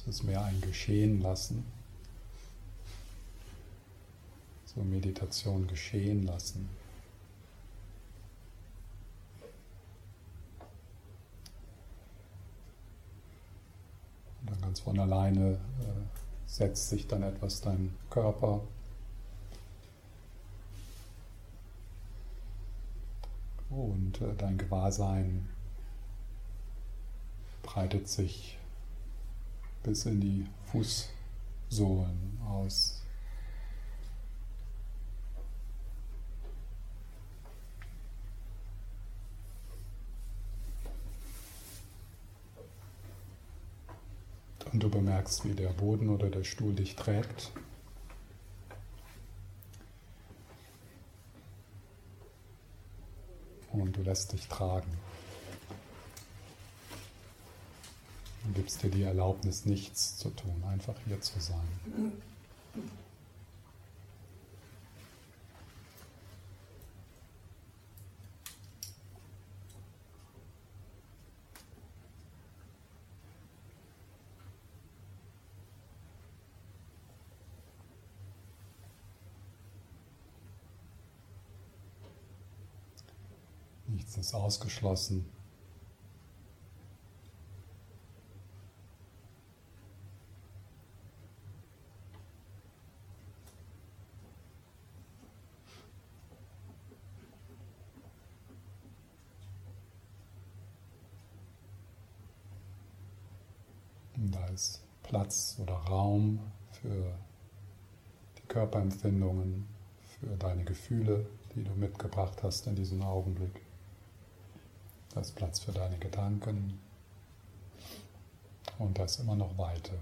Es ist mehr ein Geschehen lassen. So Meditation geschehen lassen. Und dann ganz von alleine äh, setzt sich dann etwas dein Körper. Und äh, dein Gewahrsein breitet sich bis in die Fußsohlen aus. Und du bemerkst, wie der Boden oder der Stuhl dich trägt. Und du lässt dich tragen. Und gibst dir die Erlaubnis, nichts zu tun, einfach hier zu sein. Nichts ist ausgeschlossen. Und da ist Platz oder Raum für die Körperempfindungen, für deine Gefühle, die du mitgebracht hast in diesem Augenblick. Da ist Platz für deine Gedanken und da ist immer noch Weite.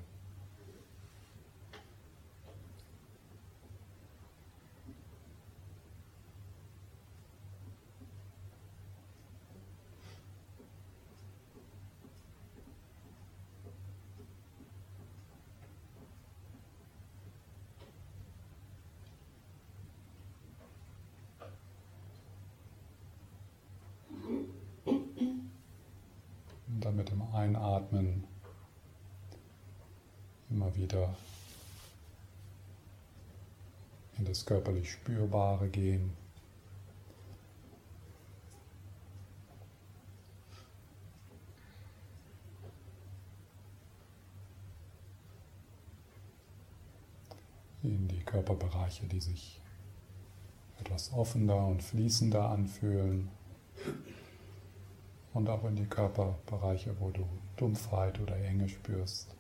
Dem Einatmen immer wieder in das körperlich Spürbare gehen. In die Körperbereiche, die sich etwas offener und fließender anfühlen und auch in die Körperbereiche, wo du Dumpfheit oder Enge spürst.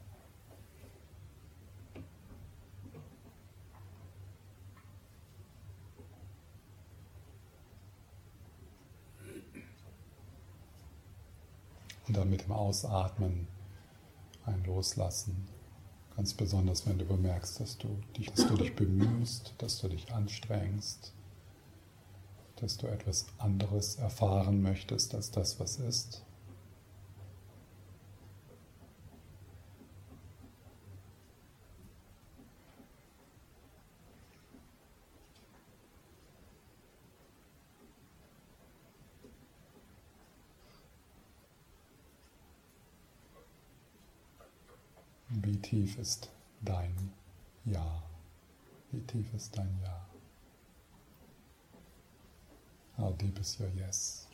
Und dann mit dem Ausatmen ein Loslassen. Ganz besonders, wenn du bemerkst, dass du dich, dass du dich bemühst, dass du dich anstrengst, dass du etwas anderes erfahren möchtest als das, was ist. Wie tief ist dein Ja? Wie tief ist dein Ja? How deep is your yes?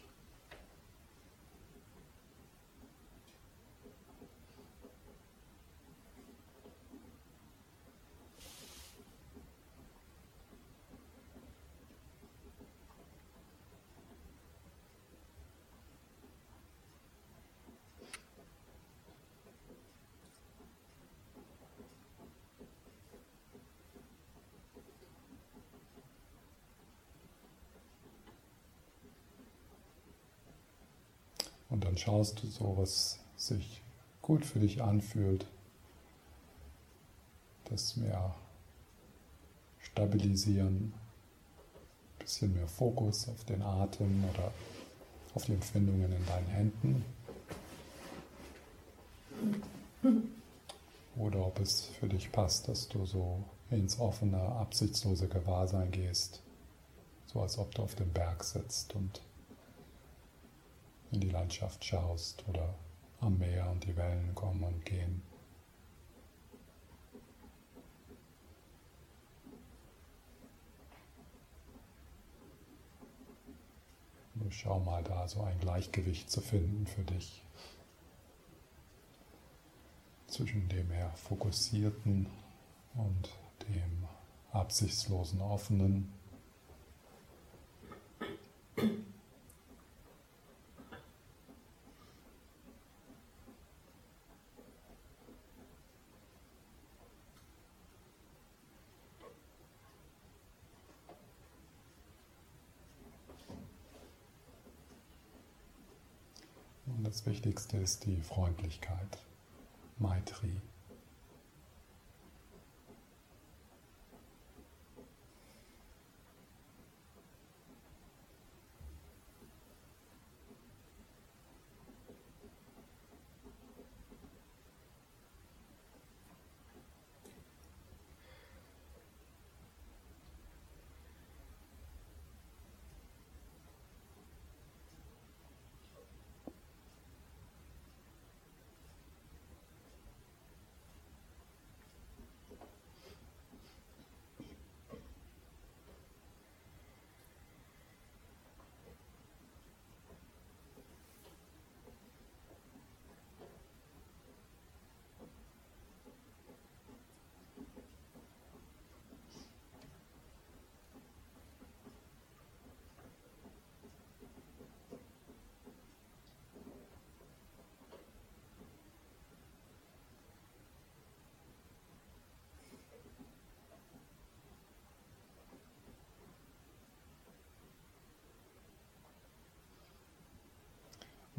Dann schaust du so, was sich gut für dich anfühlt, das mehr stabilisieren, ein bisschen mehr Fokus auf den Atem oder auf die Empfindungen in deinen Händen. Oder ob es für dich passt, dass du so ins offene, absichtslose Gewahrsein gehst, so als ob du auf dem Berg sitzt und in die Landschaft schaust oder am Meer und die Wellen kommen und gehen. Und schau mal da so ein Gleichgewicht zu finden für dich zwischen dem eher fokussierten und dem absichtslosen Offenen. Das Wichtigste ist die Freundlichkeit, Maitri.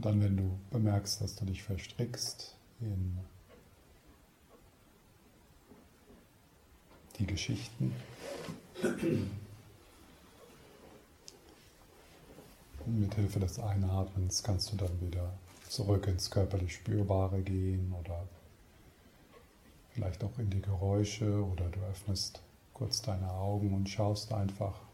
Dann, wenn du bemerkst, dass du dich verstrickst in die Geschichten, mit Hilfe des Einatmens kannst du dann wieder zurück ins körperlich Spürbare gehen oder vielleicht auch in die Geräusche oder du öffnest kurz deine Augen und schaust einfach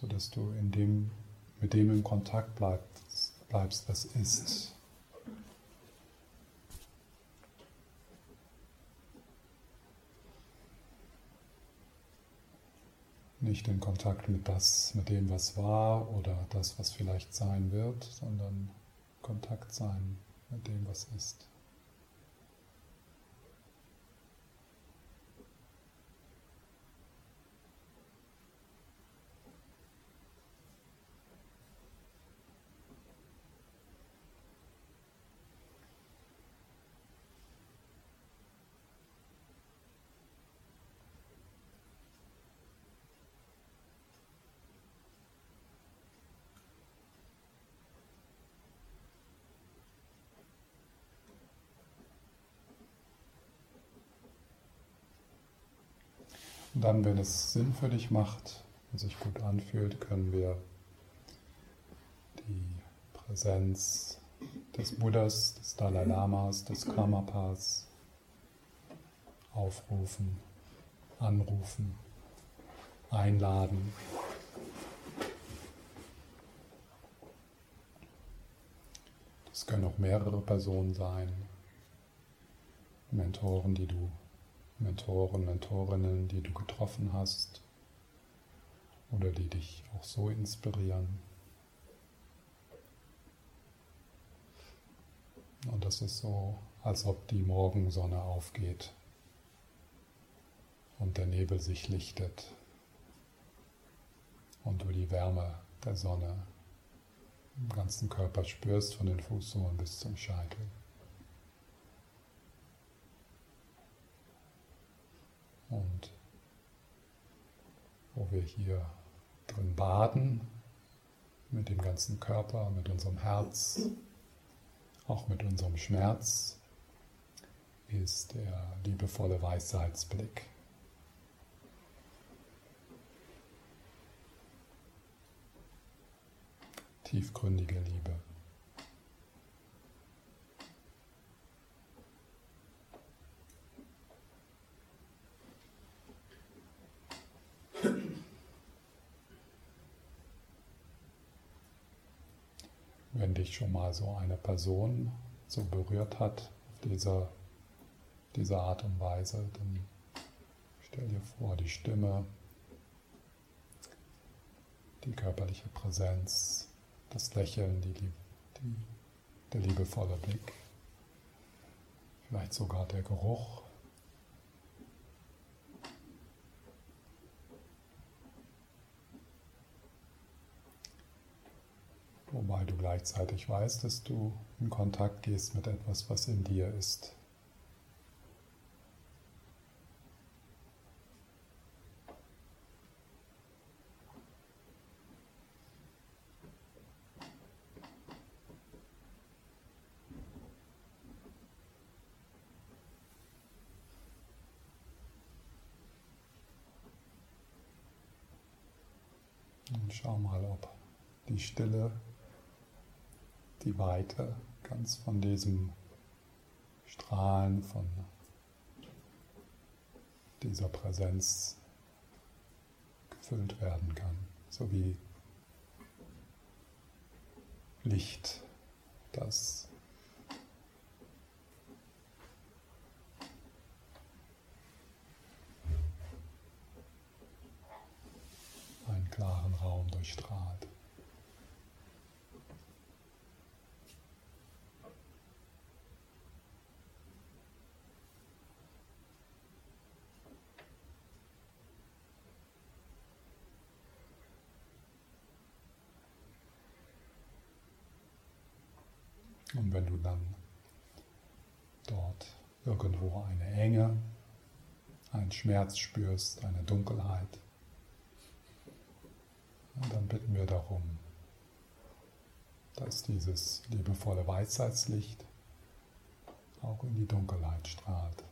sodass du in dem, mit dem in Kontakt bleibst, bleibst was ist. Nicht in Kontakt mit das, mit dem, was war oder das, was vielleicht sein wird, sondern Kontakt sein mit dem, was ist. Dann, wenn es Sinn für dich macht und sich gut anfühlt, können wir die Präsenz des Buddhas, des Dalai Lamas, des Karmapas aufrufen, anrufen, einladen. Das können auch mehrere Personen sein, Mentoren, die du Mentoren, Mentorinnen, die du getroffen hast oder die dich auch so inspirieren. Und das ist so, als ob die Morgensonne aufgeht und der Nebel sich lichtet und du die Wärme der Sonne im ganzen Körper spürst, von den Fußsohlen bis zum Scheitel. Und wo wir hier drin baden, mit dem ganzen Körper, mit unserem Herz, auch mit unserem Schmerz, ist der liebevolle Weisheitsblick. Tiefgründige Liebe. Wenn dich schon mal so eine Person so berührt hat auf diese, diese Art und Weise, dann Stell dir vor, die Stimme, die körperliche Präsenz, das Lächeln, die, die, der liebevolle Blick, vielleicht sogar der Geruch. Wobei du gleichzeitig weißt, dass du in Kontakt gehst mit etwas, was in dir ist. Schau mal, ob die Stille, die Weite ganz von diesem Strahlen, von dieser Präsenz gefüllt werden kann, so wie Licht, das klaren Raum durchstrahlt. Und wenn du dann dort irgendwo eine Enge, einen Schmerz spürst, eine Dunkelheit, und dann bitten wir darum, dass dieses liebevolle Weisheitslicht auch in die Dunkelheit strahlt.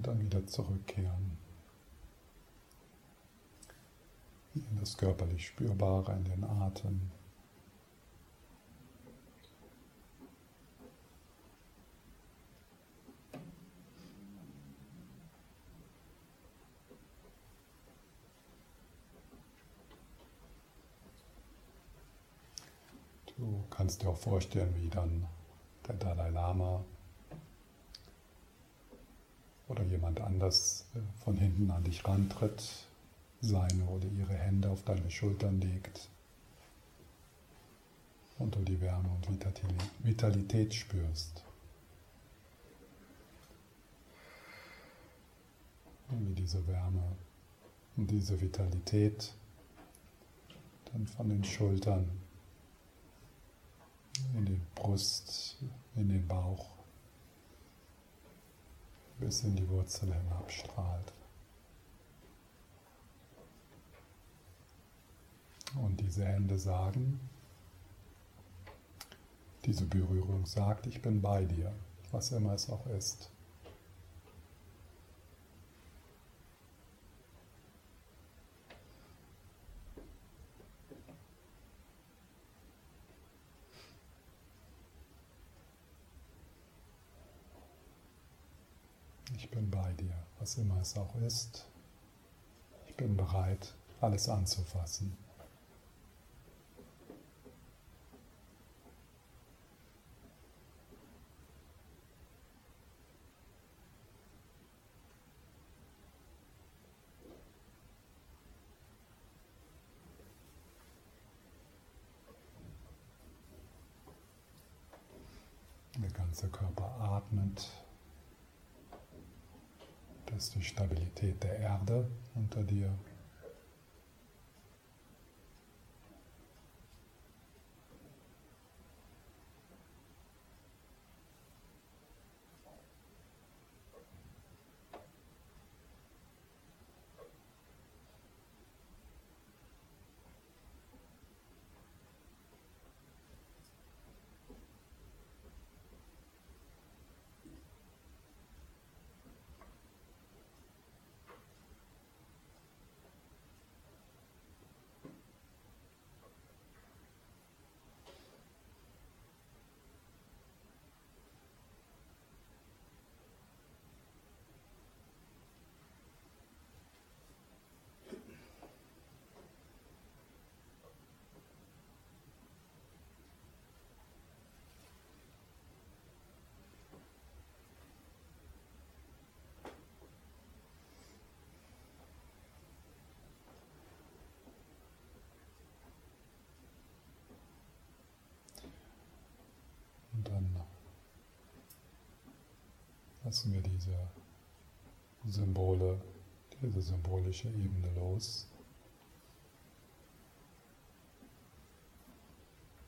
Und dann wieder zurückkehren. In das körperlich Spürbare, in den Atem. Du kannst dir auch vorstellen, wie dann der Dalai Lama oder jemand anders äh, von hinten an dich rantritt, seine oder ihre Hände auf deine Schultern legt und du die Wärme und Vitalität spürst. Und wie diese Wärme und diese Vitalität dann von den Schultern in die Brust, in den Bauch bis in die Wurzel hinabstrahlt. Und diese Hände sagen, diese Berührung sagt, ich bin bei dir, was immer es auch ist. Ich bin bei dir, was immer es auch ist. Ich bin bereit, alles anzufassen. Der ganze Körper atmet ist die Stabilität der Erde unter dir. Und dann lassen wir diese Symbole, diese symbolische Ebene los.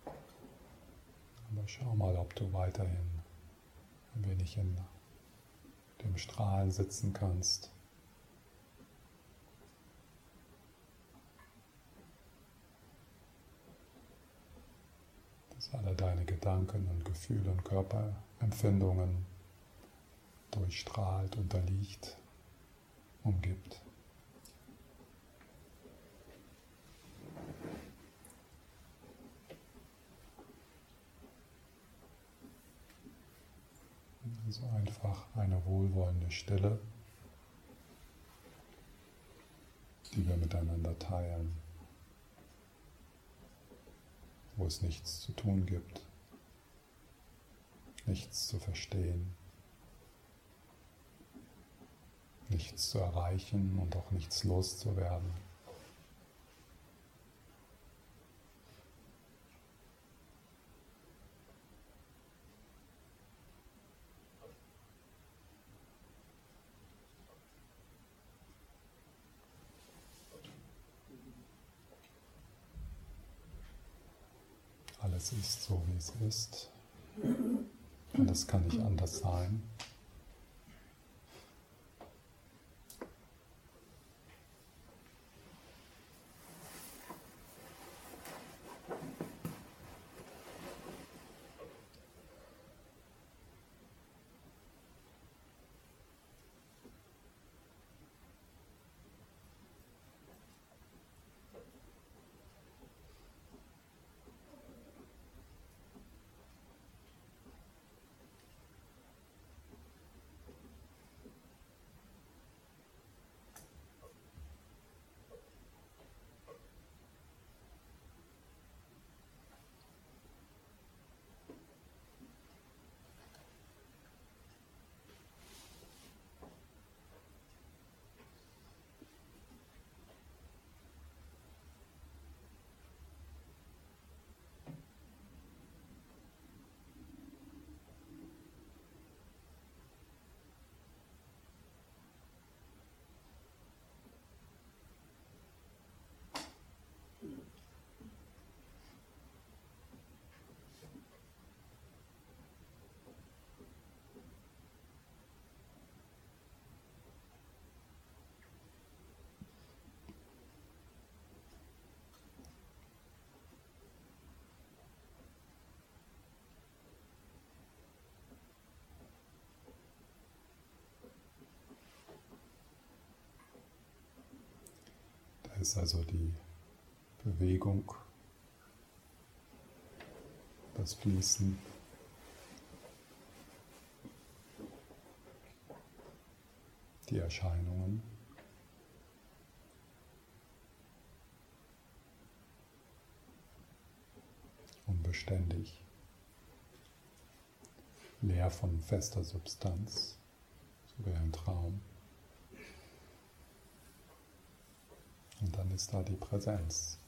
Aber schau mal, ob du weiterhin ein wenig in dem Strahlen sitzen kannst. dass alle deine Gedanken und Gefühle und Körperempfindungen durchstrahlt, unterliegt, umgibt. Also einfach eine wohlwollende Stille, die wir miteinander teilen wo es nichts zu tun gibt, nichts zu verstehen, nichts zu erreichen und auch nichts loszuwerden. Alles ist so, wie es ist. Und es kann nicht anders sein. Ist also die Bewegung, das Fließen. Die Erscheinungen. Unbeständig. Leer von fester Substanz, so wie ein Traum. Und dann ist da die Präsenz.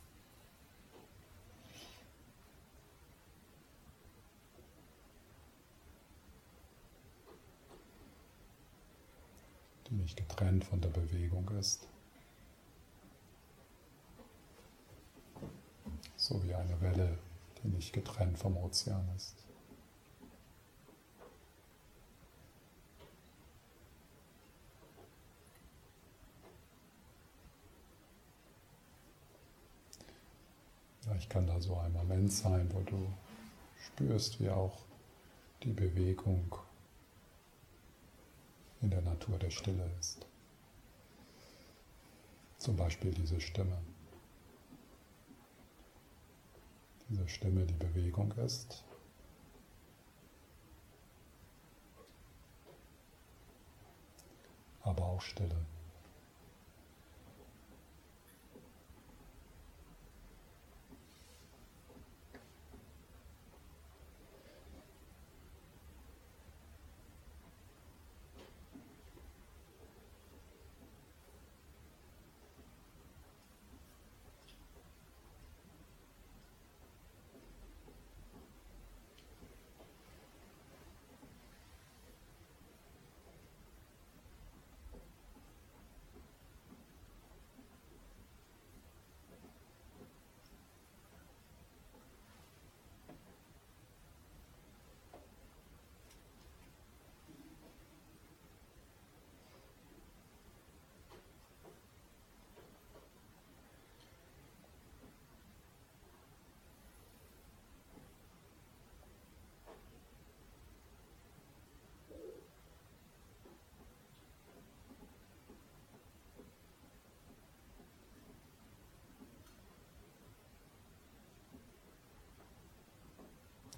Die nicht getrennt von der Bewegung ist. So wie eine Welle, die nicht getrennt vom Ozean ist. Vielleicht kann da so ein Moment sein, wo du spürst, wie auch die Bewegung in der Natur der Stille ist. Zum Beispiel diese Stimme. Diese Stimme, die Bewegung ist. Aber auch Stille.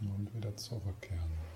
Und wieder zurückkehren.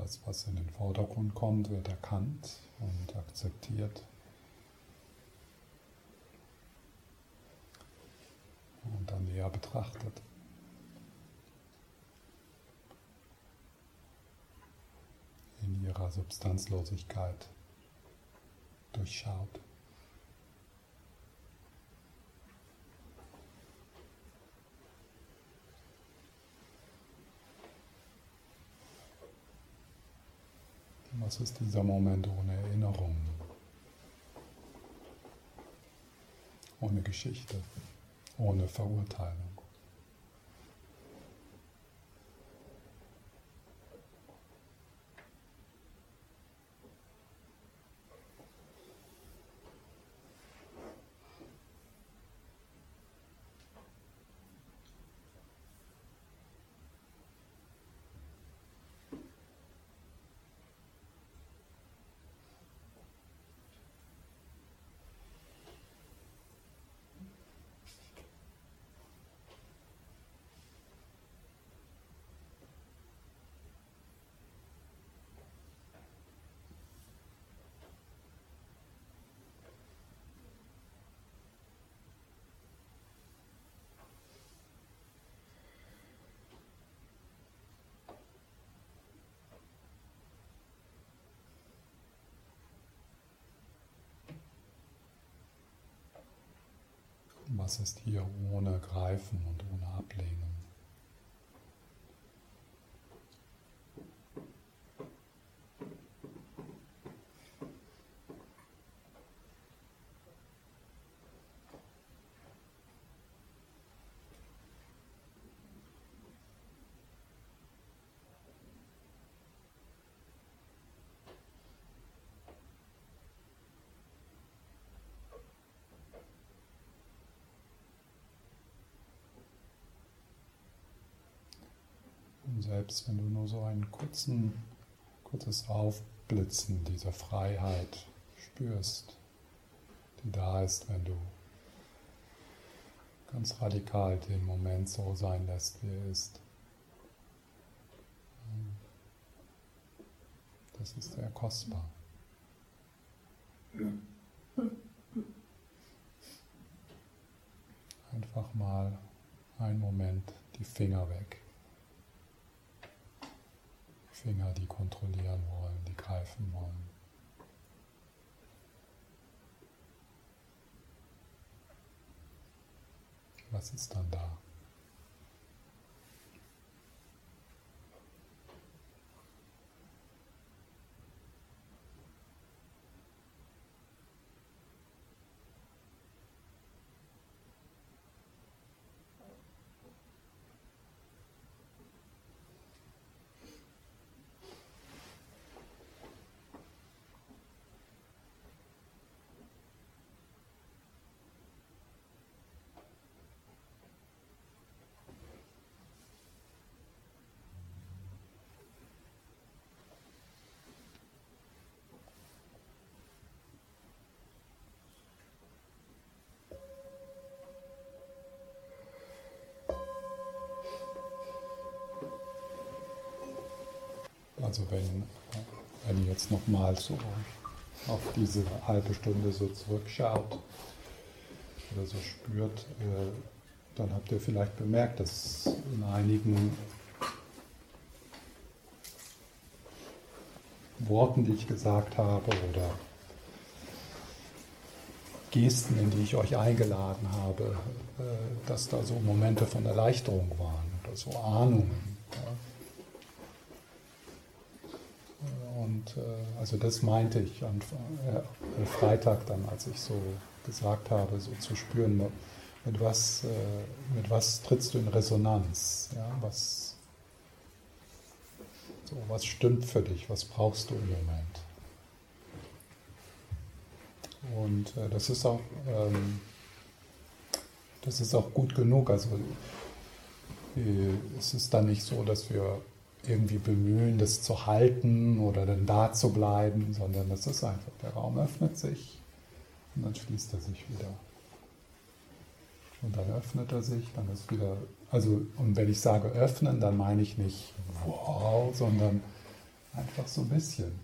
Das, was in den Vordergrund kommt, wird erkannt und akzeptiert. Und dann näher betrachtet. In ihrer Substanzlosigkeit durchschaut. Was ist dieser Moment ohne Erinnerung? Ohne Geschichte, ohne Verurteilung. Was ist hier ohne Greifen und ohne Ablehnen? Selbst wenn du nur so ein kurzes Aufblitzen dieser Freiheit spürst, die da ist, wenn du ganz radikal den Moment so sein lässt, wie er ist. Das ist sehr kostbar. Einfach mal einen Moment die Finger weg. Finger, die kontrollieren wollen, die greifen wollen. Was ist dann da? Also wenn, wenn ihr jetzt nochmal so auf diese halbe Stunde so zurückschaut oder so spürt, äh, dann habt ihr vielleicht bemerkt, dass in einigen Worten, die ich gesagt habe, oder Gesten, in die ich euch eingeladen habe, äh, dass da so Momente von Erleichterung waren oder so Ahnungen. Und äh, also das meinte ich am äh, Freitag dann, als ich so gesagt habe, so zu spüren, mit was, äh, mit was trittst du in Resonanz? Ja? Was, so, was stimmt für dich? Was brauchst du im Moment? Und äh, das ist auch ähm, das ist auch gut genug. Also äh, es ist dann nicht so, dass wir irgendwie bemühen, das zu halten oder dann da zu bleiben, sondern das ist einfach, der Raum öffnet sich und dann schließt er sich wieder. Und dann öffnet er sich, dann ist wieder, also, und wenn ich sage öffnen, dann meine ich nicht wow, sondern Einfach so ein bisschen.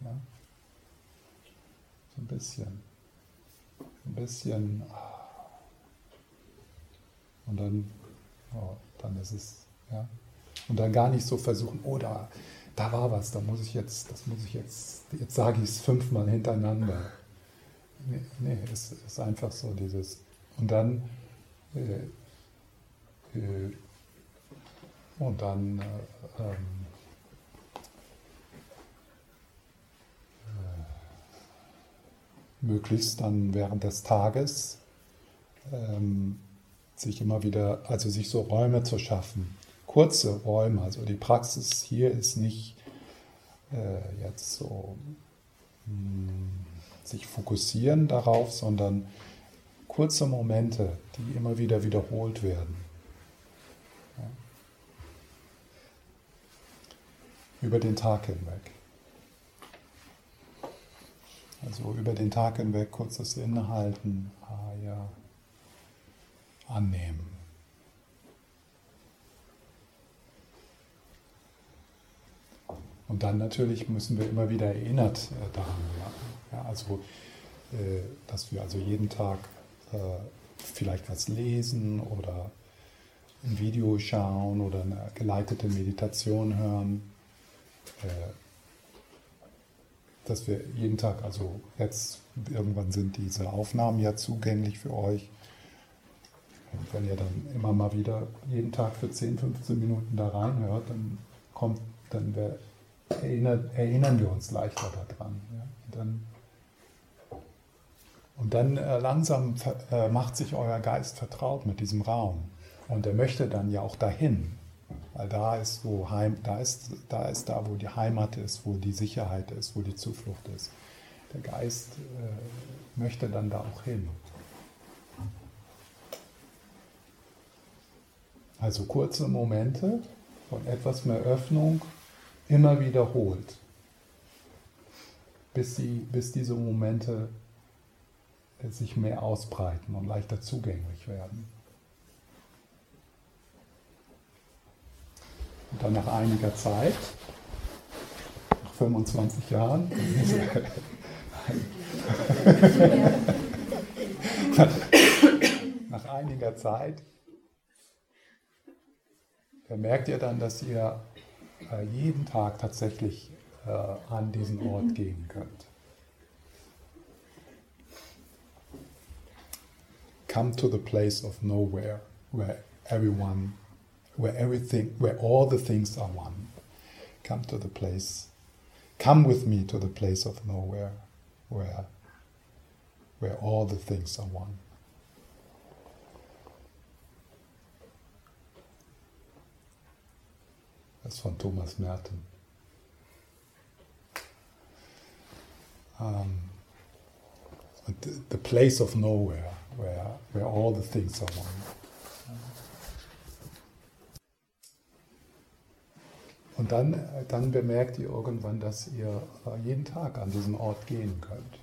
Ja? So ein bisschen. Ein bisschen. Und dann, oh, dann ist es, ja. Und dann gar nicht so versuchen, oh, da, da war was, da muss ich jetzt, das muss ich jetzt, jetzt sage ich es fünfmal hintereinander. Nee, nee, es ist einfach so dieses. Und dann, äh, äh, und dann, äh, ähm, möglichst dann während des Tages ähm, sich immer wieder, also sich so Räume zu schaffen, kurze Räume. Also die Praxis hier ist nicht äh, jetzt so mh, hm, sich fokussieren darauf, sondern kurze Momente, die immer wieder wiederholt werden. Ja. Über den Tag hinweg. Also über den Tag hinweg kurzes Innehalten, ah ja, annehmen. Und dann natürlich müssen wir immer wieder erinnert äh, daran werden. Ja, also, äh, dass wir also jeden Tag äh, vielleicht was lesen oder ein Video schauen oder eine geleitete Meditation hören. Äh, dass wir jeden Tag, also jetzt irgendwann sind diese Aufnahmen ja zugänglich für euch. Und wenn ihr dann immer mal wieder jeden Tag für 10, 15 Minuten da reinhört, dann kommt, dann wir, erinnern, erinnern wir uns leichter daran. Ja? Und dann, und dann äh, langsam äh, macht sich euer Geist vertraut mit diesem Raum. Und er möchte dann ja auch dahin. Weil da ist, wo Heim, da ist, da ist da, wo die Heimat ist, wo die Sicherheit ist, wo die Zuflucht ist. Der Geist äh, möchte dann da auch hin. Also kurze Momente von etwas mehr Öffnung immer wiederholt, bis, die, bis diese Momente sich mehr ausbreiten und leichter zugänglich werden. Und dann nach einiger Zeit, nach 25 Jahren, nach einiger Zeit, merkt ihr dann, dass ihr äh, jeden Tag tatsächlich äh, an diesen Ort gehen könnt. Come to the place of nowhere, where everyone where everything, where all the things are one. Come to the place, come with me to the place of nowhere, where, where all the things are one. Das ist von Thomas Merton. Um, the, the place of nowhere, where, where all the things are one. Und dann, dann bemerkt ihr irgendwann, dass ihr äh, jeden Tag an diesen Ort gehen könnt.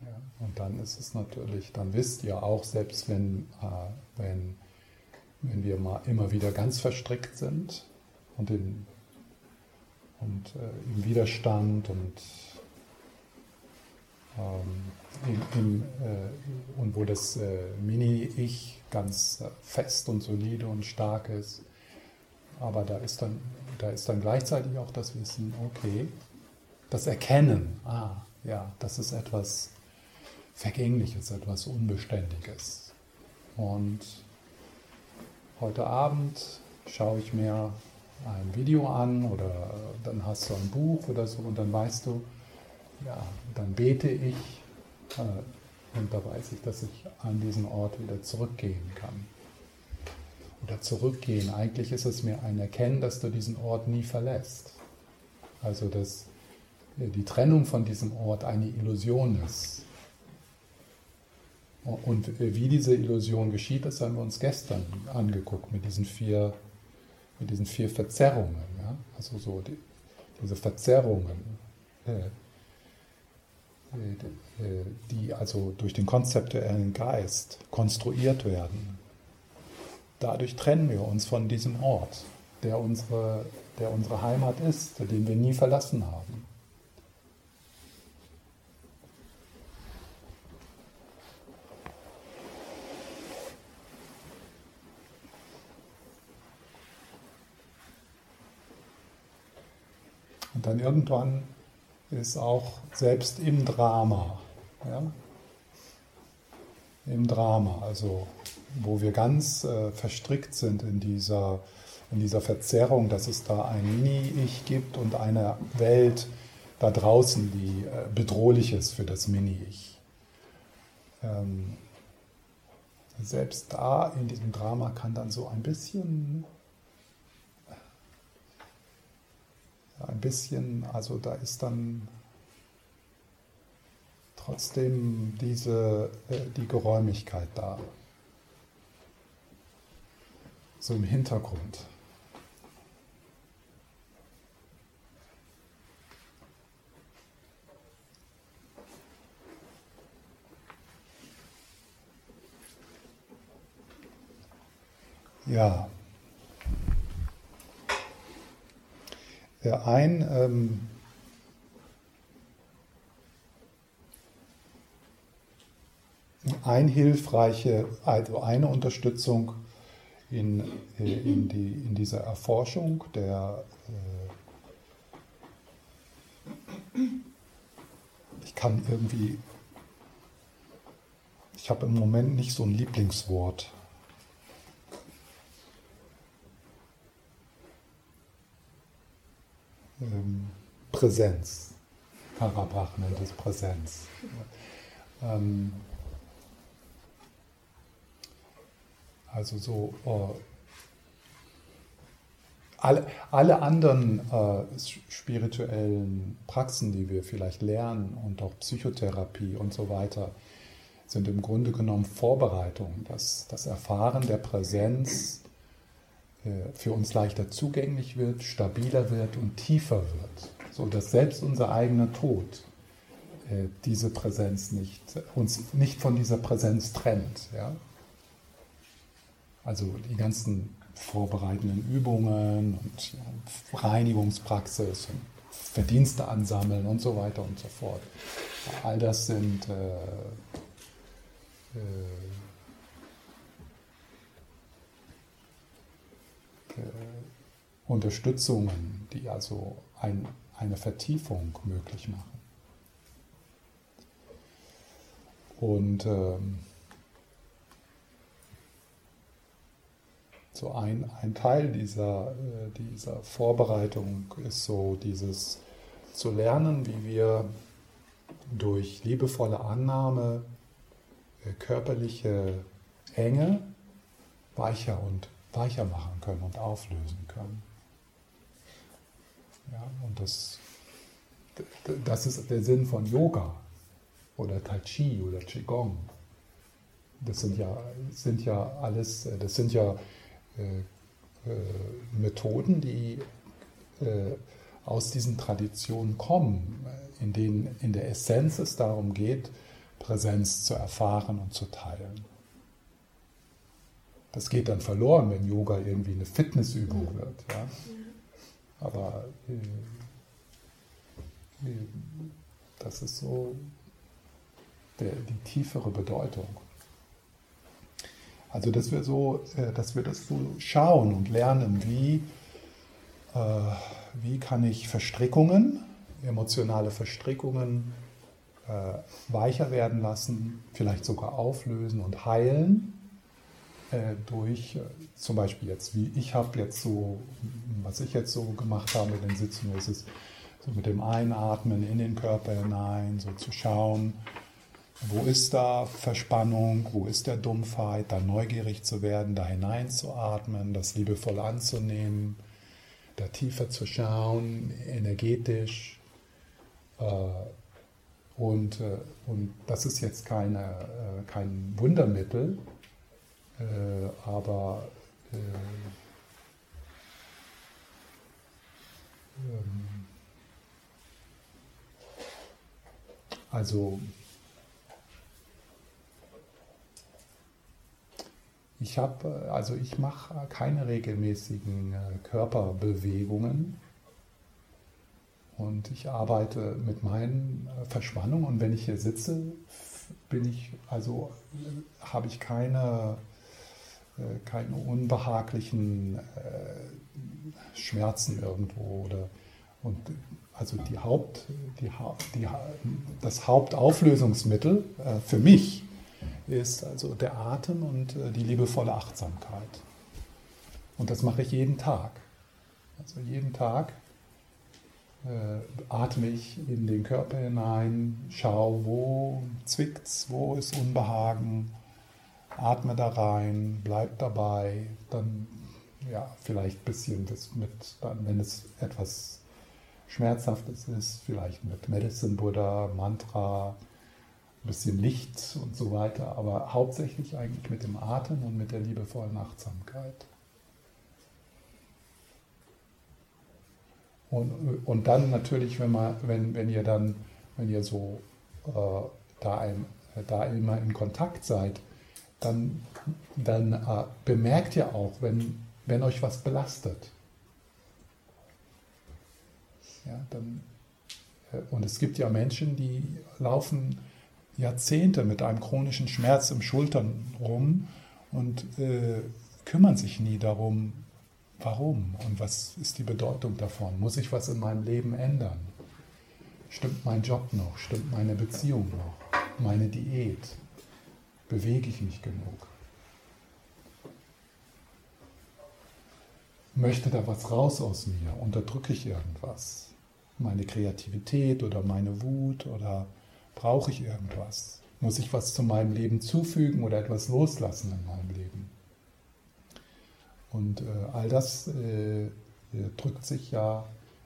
Ja, und dann ist es natürlich, dann wisst ihr auch, selbst wenn, äh, wenn, wenn wir mal immer wieder ganz verstrickt sind und, in, und äh, im Widerstand und, ähm, in, in, äh, und wo das äh, Mini-Ich ganz äh, fest und solide und stark ist, aber da ist dann, da ist dann gleichzeitig auch das Wissen, okay, das Erkennen, ah, ja, das ist etwas Vergängliches, etwas Unbeständiges. Und heute Abend schaue ich mir ein Video an oder dann hast du ein Buch oder so und dann weißt du, ja, dann bete ich äh, und da weiß ich, dass ich an diesen Ort wieder zurückgehen kann oder zurückgehen. Eigentlich ist es mir ein Erkennen, dass du diesen Ort nie verlässt. Also dass die Trennung von diesem Ort eine Illusion ist. Und wie diese Illusion geschieht, das haben wir uns gestern angeguckt mit diesen vier, mit diesen vier Verzerrungen. Ja? Also so die, diese Verzerrungen, äh, äh, die also durch den konzeptuellen Geist konstruiert werden dadurch trennen wir uns von diesem Ort. der unsere, der unsere Heimat ist, den wir nie verlassen haben. Und dann irgendwann ist auch selbst im Drama, ja, im Drama, also wo wir ganz äh, verstrickt sind in dieser, in dieser Verzerrung, dass es da ein Mini-Ich gibt und eine Welt da draußen, die äh, bedrohlich ist für das Mini-Ich. Ähm, selbst da in diesem Drama kann dann so ein bisschen ein bisschen, also da ist dann trotzdem diese, äh, die Geräumigkeit da. So im Hintergrund. Ja. Ein, ähm, ein hilfreiche, also eine Unterstützung in, äh, in, die, in dieser Erforschung der äh, ich kann irgendwie ich habe im Moment nicht so ein Lieblingswort. ähm, Präsenz. Karabach nennt es Präsenz. Ähm, also so äh, alle, alle anderen äh, spirituellen Praxen, die wir vielleicht lernen und auch Psychotherapie und so weiter, sind im Grunde genommen Vorbereitungen, dass das Erfahren der Präsenz äh, für uns leichter zugänglich wird, stabiler wird und tiefer wird, so dass selbst unser eigener Tod äh, diese Präsenz nicht, uns nicht von dieser Präsenz trennt. Ja? Also die ganzen vorbereitenden Übungen und ja, Reinigungspraxis und Verdienste ansammeln und so weiter und so fort. All das sind äh, äh, Unterstützungen, die also ein, eine Vertiefung möglich machen. Und ähm, so ein, ein Teil dieser, äh, dieser Vorbereitung ist so dieses zu lernen, wie wir durch liebevolle Annahme äh, körperliche Enge weicher und weicher machen können und auflösen können. Ja, und das, das ist der Sinn von Yoga oder Tai Chi oder Qigong. Das sind ja, sind ja alles, das sind ja äh, äh, Methoden, die äh, aus diesen Traditionen kommen, in denen in der Essenz es darum geht, Präsenz zu erfahren und zu teilen. Das geht dann verloren, wenn Yoga irgendwie eine Fitnessübung wird. Ja? Aber äh, äh, das ist so der, die tiefere Bedeutung. Also, dass wir, so, äh, dass wir das so schauen und lernen, wie, äh, wie kann ich Verstrickungen, emotionale Verstrickungen äh, weicher werden lassen, vielleicht sogar auflösen und heilen durch, äh, zum Beispiel jetzt, wie ich habe jetzt so, was ich jetzt so gemacht habe mit den Sitzungen, ist es so mit dem Einatmen in den Körper hinein, so zu schauen, wo ist da Verspannung, wo ist der Dumpfheit, da neugierig zu werden, da hineinzuatmen, das liebevoll anzunehmen, da tiefer zu schauen, energetisch. Äh, und, und das ist jetzt keine, kein Wundermittel, äh, aber äh, ähm, also ich habe, also ich mache keine regelmäßigen äh, Körperbewegungen. Und ich arbeite mit meinen äh, Verspannungen. Und wenn ich hier sitze, bin ich, also habe ich keine, äh, keine unbehaglichen Schmerzen irgendwo oder und also die Haupt, die, die, das Hauptauflösungsmittel für mich ist also der Atem und die liebevolle Achtsamkeit. Und das mache ich jeden Tag. Also jeden Tag äh, atme ich in den Körper hinein, schaue, wo zwickt's, wo ist Unbehagen, atme da rein, bleib dabei, dann ja, vielleicht ein bisschen mit, dann, wenn es etwas Schmerzhaftes ist, vielleicht mit Medicine Buddha, Mantra, ein bisschen Licht und so weiter, aber hauptsächlich eigentlich mit dem Atem und mit der liebevollen Achtsamkeit. Und, und dann natürlich, wenn, man, wenn, wenn ihr dann, wenn ihr so äh, da, ein, da immer in Kontakt seid, dann, dann äh, bemerkt ihr auch, wenn, wenn euch was belastet. Ja, dann, äh, und es gibt ja Menschen, die laufen Jahrzehnte mit einem chronischen Schmerz im Schultern rum und äh, kümmern sich nie darum, Warum und was ist die Bedeutung davon? Muss ich was in meinem Leben ändern? Stimmt mein Job noch? Stimmt meine Beziehung noch? Meine Diät? Bewege ich mich genug? Möchte da was raus aus mir? Unterdrücke ich irgendwas? Meine Kreativität oder meine Wut oder brauche ich irgendwas? Muss ich was zu meinem Leben zufügen oder etwas loslassen in meinem Leben? Und äh, all das äh, drückt sich ja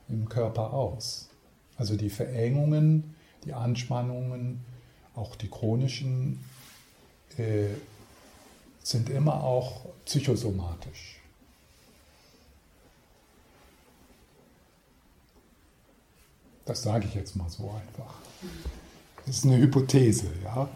im Körper aus. Also die Verengungen, die Anspannungen, auch die chronischen, äh, sind immer auch psychosomatisch. Das sage ich jetzt mal so einfach. Das ist eine Hypothese, ja.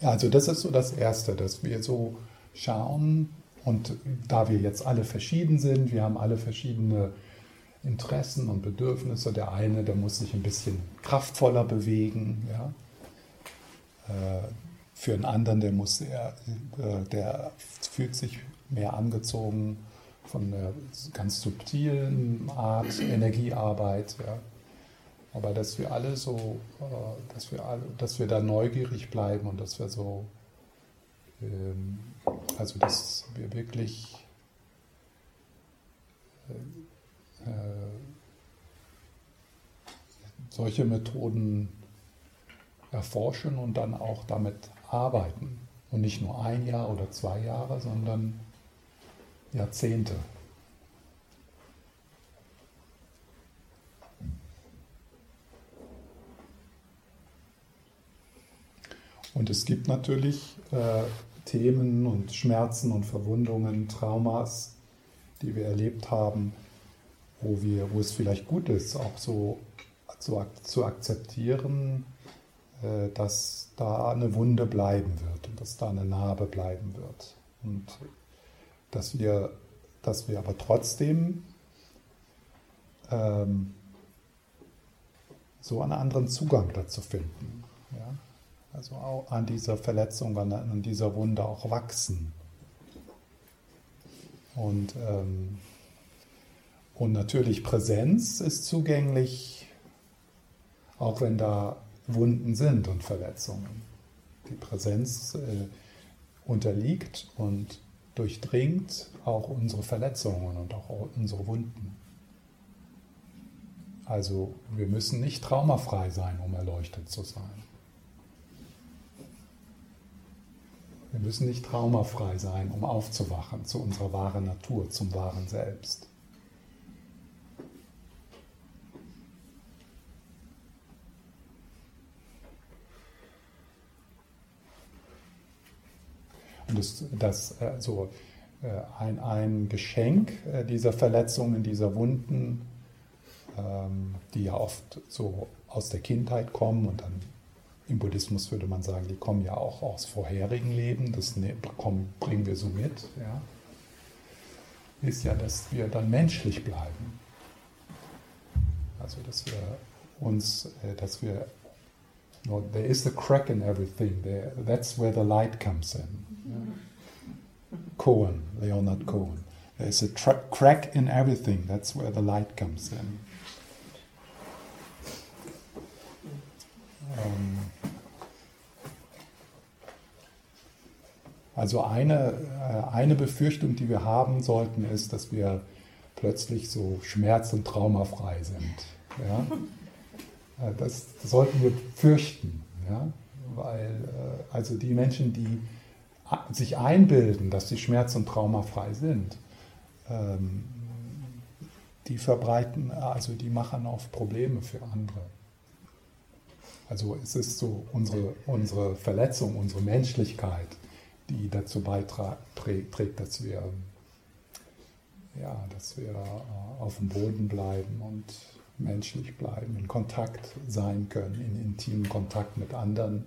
Also das ist so das Erste, dass wir so schauen und da wir jetzt alle verschieden sind, wir haben alle verschiedene Interessen und Bedürfnisse. Der eine, der muss sich ein bisschen kraftvoller bewegen, ja. Äh, für einen anderen, der muss eher, äh, der fühlt sich mehr angezogen von einer ganz subtilen Art Energiearbeit, ja. Aber dass wir alle so, äh, dass wir alle, dass wir da neugierig bleiben und dass wir so, ähm, also dass wir wirklich solche Methoden erforschen und dann auch damit arbeiten. Und nicht nur ein Jahr oder zwei Jahre, sondern Jahrzehnte. Und es gibt natürlich äh, Themen und Schmerzen und Verwundungen, Traumas, die wir erlebt haben, wo, wir, wo es vielleicht gut ist, auch so zu, zu akzeptieren, äh, dass da eine Wunde bleiben wird und dass da eine Narbe bleiben wird. Und dass wir, dass wir aber trotzdem ähm, so einen anderen Zugang dazu finden. Ja? Also auch an dieser Verletzung, an, dieser Wunde auch wachsen. Und, ähm, und natürlich Präsenz ist zugänglich, auch wenn da Wunden sind und Verletzungen. Die Präsenz äh, unterliegt und durchdringt auch unsere Verletzungen und auch unsere Wunden. Also wir müssen nicht traumafrei sein, um erleuchtet zu sein. Wir müssen nicht traumafrei sein, um aufzuwachen zu unserer wahren Natur, zum wahren Selbst. Das, das also ein, ein Geschenk äh, dieser Verletzungen, dieser Wunden ähm, die ja oft so aus der Kindheit kommen und dann im Buddhismus würde man sagen, die kommen ja auch aus vorherigen Leben, das ne, bringen wir so mit, ja, ist ja, dass wir dann menschlich bleiben. Also, dass wir uns, dass wir, no, there is a crack in everything, there, that's where the light comes in. Cohen, Leonard Cohen. There's a crack in everything, that's where the light comes in. Ähm, also eine, äh, eine Befürchtung, die wir haben sollten, ist, dass wir plötzlich so schmerz- und traumafrei sind. Ja? Äh, das sollten wir fürchten, ja? weil äh, also die Menschen, die sich einbilden, dass sie schmerz- und traumafrei sind, ähm, die verbreiten, also die machen oft Probleme für andere. Also es ist so unsere, unsere Verletzung, unsere Menschlichkeit, die dazu beiträgt, dass wir, ja, dass wir äh, auf dem Boden bleiben und menschlich bleiben, in Kontakt sein können, in intimen Kontakt mit anderen,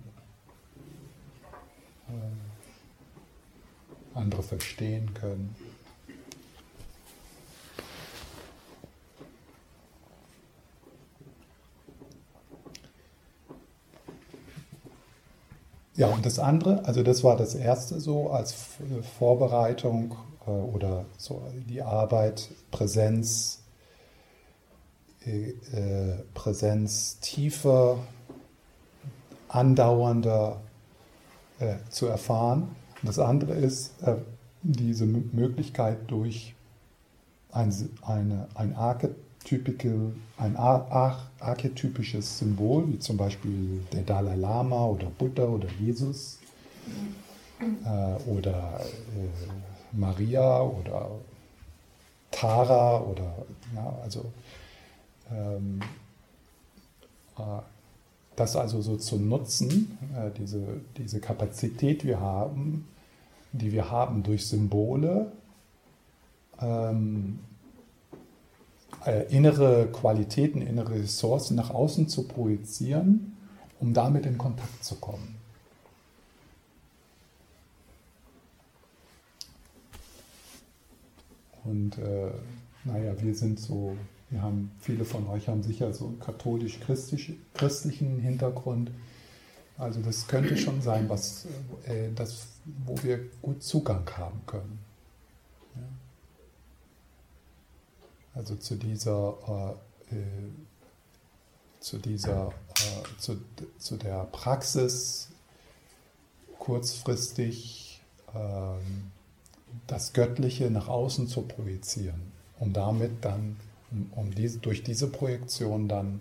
andere verstehen können. Ja, und das andere, also das war das erste so als Vorbereitung äh, oder so die Arbeit, Präsenz, äh, äh, Präsenz tiefer, andauernder zu erfahren. Das andere ist äh, diese Möglichkeit durch ein, eine, ein Archetyp typical, ein archetypisches Symbol, wie zum Beispiel der Dalai Lama oder Buddha oder Jesus äh, oder äh, Maria oder Tara oder ja, also ähm, äh, das also so zu nutzen, äh, diese, diese Kapazität wir haben, die wir haben durch Symbole, ähm, äh, innere Qualitäten, innere Ressourcen nach außen zu projizieren, um damit in Kontakt zu kommen. Und äh, naja, wir sind so, wir haben, viele von euch haben sicher so einen katholisch-christlichen Hintergrund. Also das könnte schon sein, was, äh, das, wo wir gut Zugang haben können. also zu dieser, äh, äh, zu, dieser äh, zu, zu der Praxis kurzfristig ähm, das Göttliche nach außen zu projizieren, um damit dann, um, diese, durch diese Projektion dann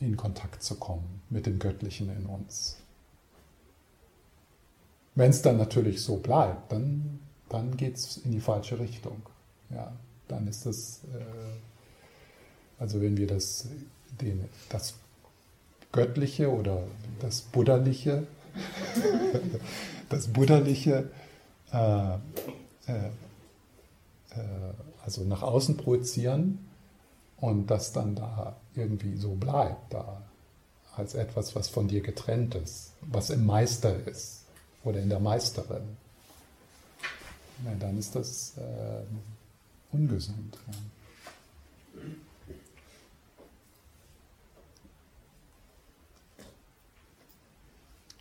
in Kontakt zu kommen mit dem Göttlichen in uns. Wenn es dann natürlich so bleibt, dann, dann geht es in die falsche Richtung. Ja dann ist das, äh, also wenn wir das, den, das Göttliche oder das Buddhaliche, das Buddhaliche, äh, äh, äh, also nach außen projizieren und das dann da irgendwie so bleibt, da als etwas, was von dir getrennt ist, was im Meister ist oder in der Meisterin. Ja, dann ist das äh, ungesund. Ja.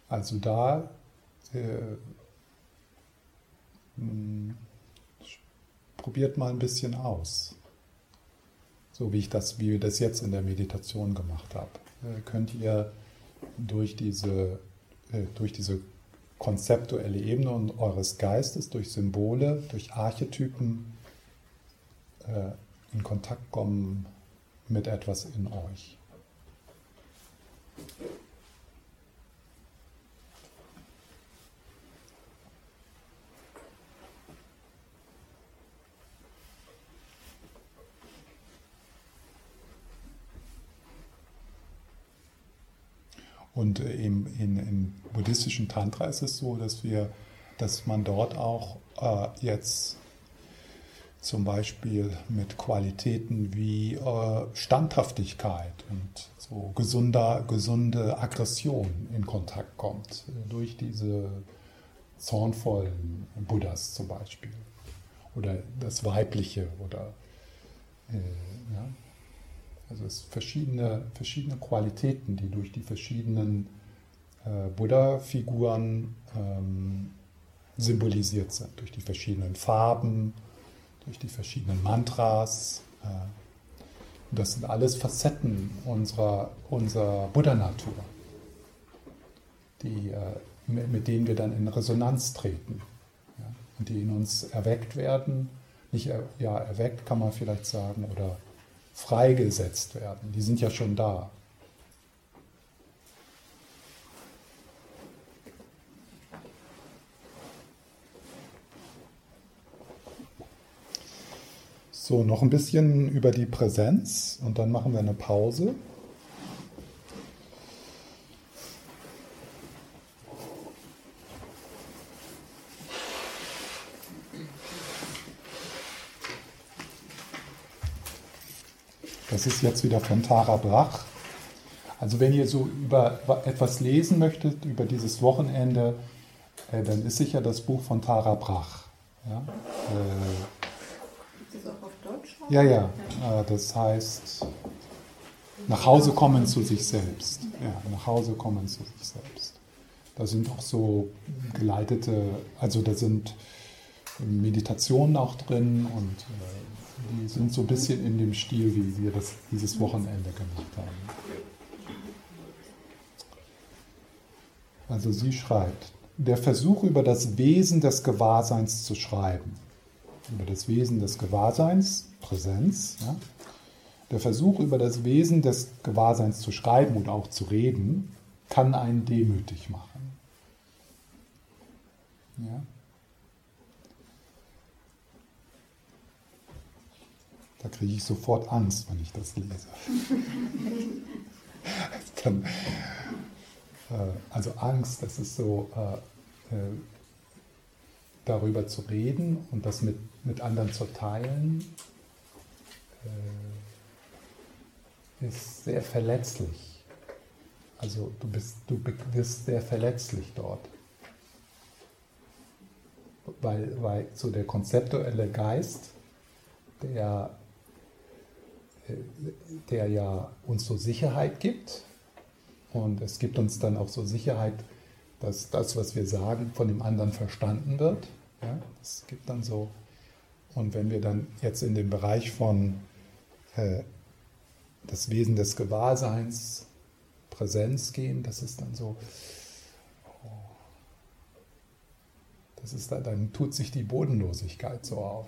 Also da äh, hm, probiert mal ein bisschen aus. So wie ich das, wie wir das jetzt in der Meditation gemacht haben. Äh, könnt ihr durch diese, äh, durch diese konzeptuelle Ebene eures Geistes, durch Symbole, durch Archetypen äh, in Kontakt kommen mit etwas in euch. Und äh, im, in, im buddhistischen Tantra ist es so, dass wir, dass man dort auch äh, jetzt zum Beispiel mit Qualitäten wie äh, Standhaftigkeit und so gesunder, gesunde Aggression in Kontakt kommt, äh, durch diese zornvollen Buddhas zum Beispiel. Oder das Weibliche oder äh, ja. Also es verschiedene, verschiedene Qualitäten, die durch die verschiedenen äh, Buddha-Figuren ähm, symbolisiert sind, durch die verschiedenen Farben, durch die verschiedenen Mantras. Äh, das sind alles Facetten unserer, unserer Buddha-Natur, äh, mit denen wir dann in Resonanz treten ja, und die in uns erweckt werden. Nicht ja, erweckt kann man vielleicht sagen, oder freigesetzt werden. Die sind ja schon da. So, noch ein bisschen über die Präsenz und dann machen wir eine Pause. Das ist jetzt wieder von Tara Brach. Also wenn ihr so über etwas lesen möchtet, über dieses Wochenende, äh, dann ist sicher das Buch von Tara Brach. Ja? Äh, ja, ja. Äh, das heißt, nach Hause kommen zu sich selbst. Ja, nach Hause kommen zu sich selbst. Da sind auch so geleitete, also da sind Meditationen auch drin und äh, die sind so ein bisschen in dem Stil, wie wir das dieses Wochenende gemacht haben. Also sie schreibt, der Versuch über das Wesen des Gewahrseins zu schreiben, über das Wesen des Gewahrseins Präsenz. Ja? Der Versuch, über das Wesen des Gewahrseins zu schreiben und auch zu reden, kann einen demütig machen. Ja? Da kriege ich sofort Angst, wenn ich das lese. Dann, äh, also Angst, das ist so, äh, äh, darüber zu reden und das mit, mit anderen zu teilen, äh, ist sehr verletzlich. Also du bist, du bist sehr verletzlich dort. Weil, weil so der konzeptuelle Geist, der, der ja uns so Sicherheit gibt, und es gibt uns dann auch so Sicherheit, dass das, was wir sagen, von dem anderen verstanden wird. Ja, es gibt dann so, und wenn wir dann jetzt in den Bereich von äh, das Wesen des Gewahrseins, Präsenz gehen, das ist dann so, oh, das ist dann, dann tut sich die Bodenlosigkeit so auf.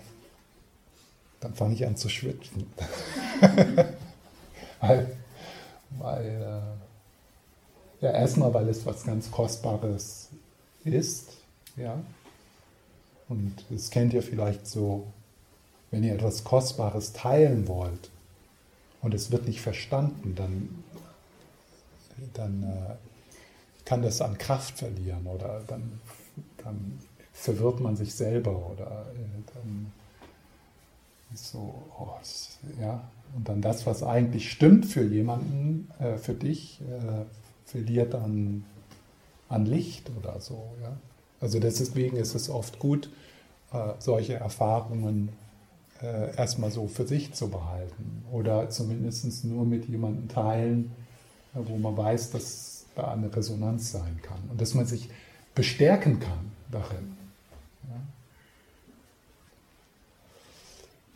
Dann fange ich an zu schwitzen. weil, weil äh, ja, erstmal, weil es was ganz Kostbares ist, ja. Und das kennt ihr vielleicht so, wenn ihr etwas Kostbares teilen wollt, und es wird nicht verstanden, dann, dann äh, kann das an Kraft verlieren oder dann, dann verwirrt man sich selber oder äh, dann so, oh, ja, und dann das, was eigentlich stimmt für jemanden, äh, für dich, äh, verliert an, an Licht oder so, ja. Also deswegen ist es oft gut, äh, solche Erfahrungen äh, erstmal so für sich zu behalten oder zumindest nur mit jemandem teilen, äh, wo man weiß, dass da eine Resonanz sein kann und dass man sich bestärken kann darin.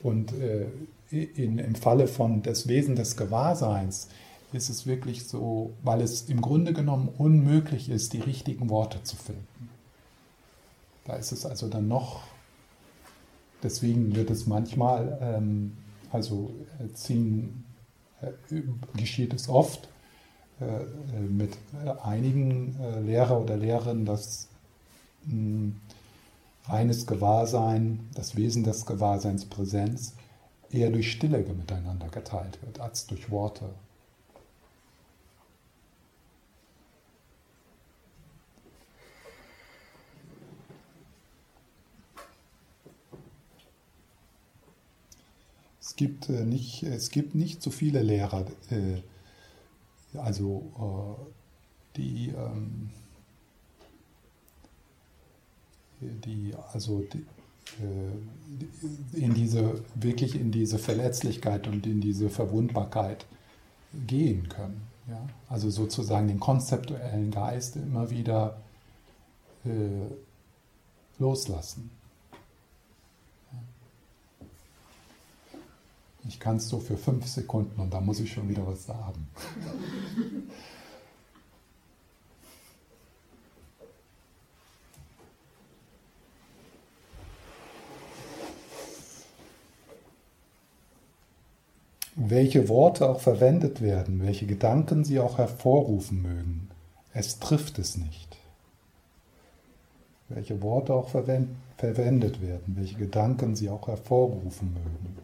Und äh, in, im Falle von des Wesen des Gewahrseins ist es wirklich so, weil es im Grunde genommen unmöglich ist, die richtigen Worte zu finden. Da ist es also dann noch Deswegen wird es manchmal, ähm, also äh, ziehen, äh, geschieht es oft äh, äh mit einigen äh, Lehrer oder Lehrerinnen, dass mh, hm, reines Gewahrsein, das Wesen des Gewahrseins Präsenz, eher durch Stille miteinander geteilt wird, als durch Worte. Es gibt, äh, nicht, es gibt nicht so viele Lehrer, äh, also äh, die, ähm, die, also die, äh, in diese, wirklich in diese Verletzlichkeit und in diese Verwundbarkeit gehen können. Ja? Also sozusagen den konzeptuellen Geist immer wieder äh, loslassen. Ich kann es so für fünf Sekunden und da muss ich schon wieder was sagen. welche Worte auch verwendet werden, welche Gedanken sie auch hervorrufen mögen, es trifft es nicht. Welche Worte auch verwendet werden, welche Gedanken sie auch hervorrufen mögen,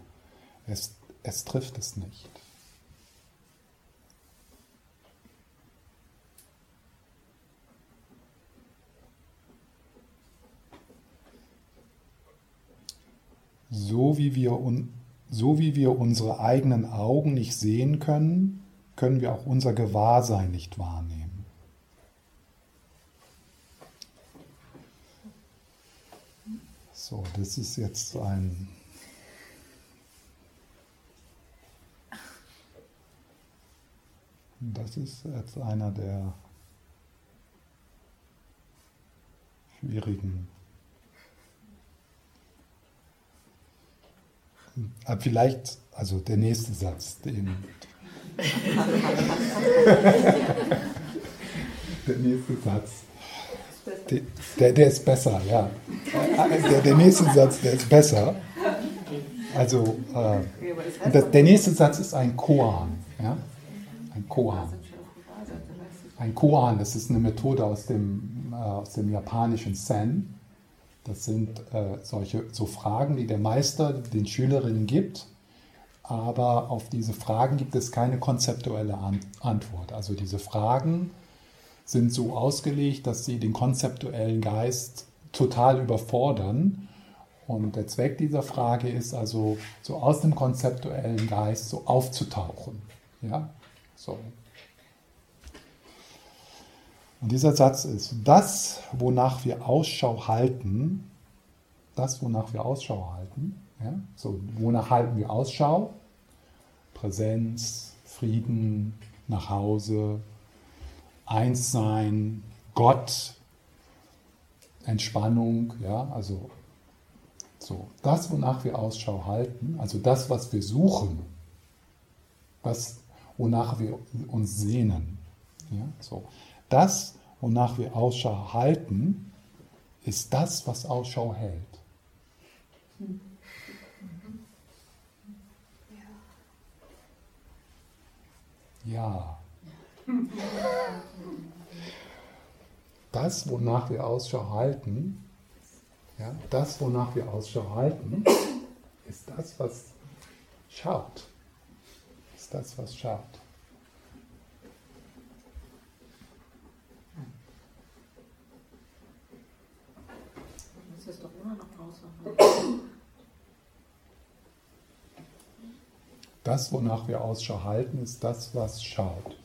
es, es trifft es nicht. So wie wir so wie wir unsere eigenen Augen nicht sehen können, können wir auch unser Gewahrsein nicht wahrnehmen. So, das ist jetzt ein Das ist jetzt einer der schwierigen Aber ah, vielleicht, also der nächste Satz, den. der nächste Satz. Der, der, ist besser, ja. Der, der nächste Satz, der ist besser. Also, äh, der nächste Satz ist ein Koan. Ja? Ein Koan. Ein Koan, das ist eine Methode aus dem, äh, aus dem japanischen Zen. Das sind äh, solche so Fragen, die der Meister den Schülerinnen gibt, aber auf diese Fragen gibt es keine konzeptuelle An Antwort. Also diese Fragen sind so ausgelegt, dass sie den konzeptuellen Geist total überfordern. Und der Zweck dieser Frage ist also, so aus dem konzeptuellen Geist so aufzutauchen. Ja? So. Und dieser Satz ist, das, wonach wir Ausschau halten, das, wonach wir Ausschau halten, ja, so, wonach halten wir Ausschau? Präsenz, Frieden, nach Hause, Einssein, Gott, Entspannung, ja, also so, das, wonach wir Ausschau halten, also das, was wir suchen, das, wonach wir uns sehnen, ja, so, das, wonach wir Ausschau halten, ist das, was Ausschau hält. Ja. Das, wonach wir Ausschau halten, ja, das, wonach wir Ausschau halten, ist das, was schaut. Ist das, was schaut. Das, wonach wir Ausschau halten, ist das, was schaut.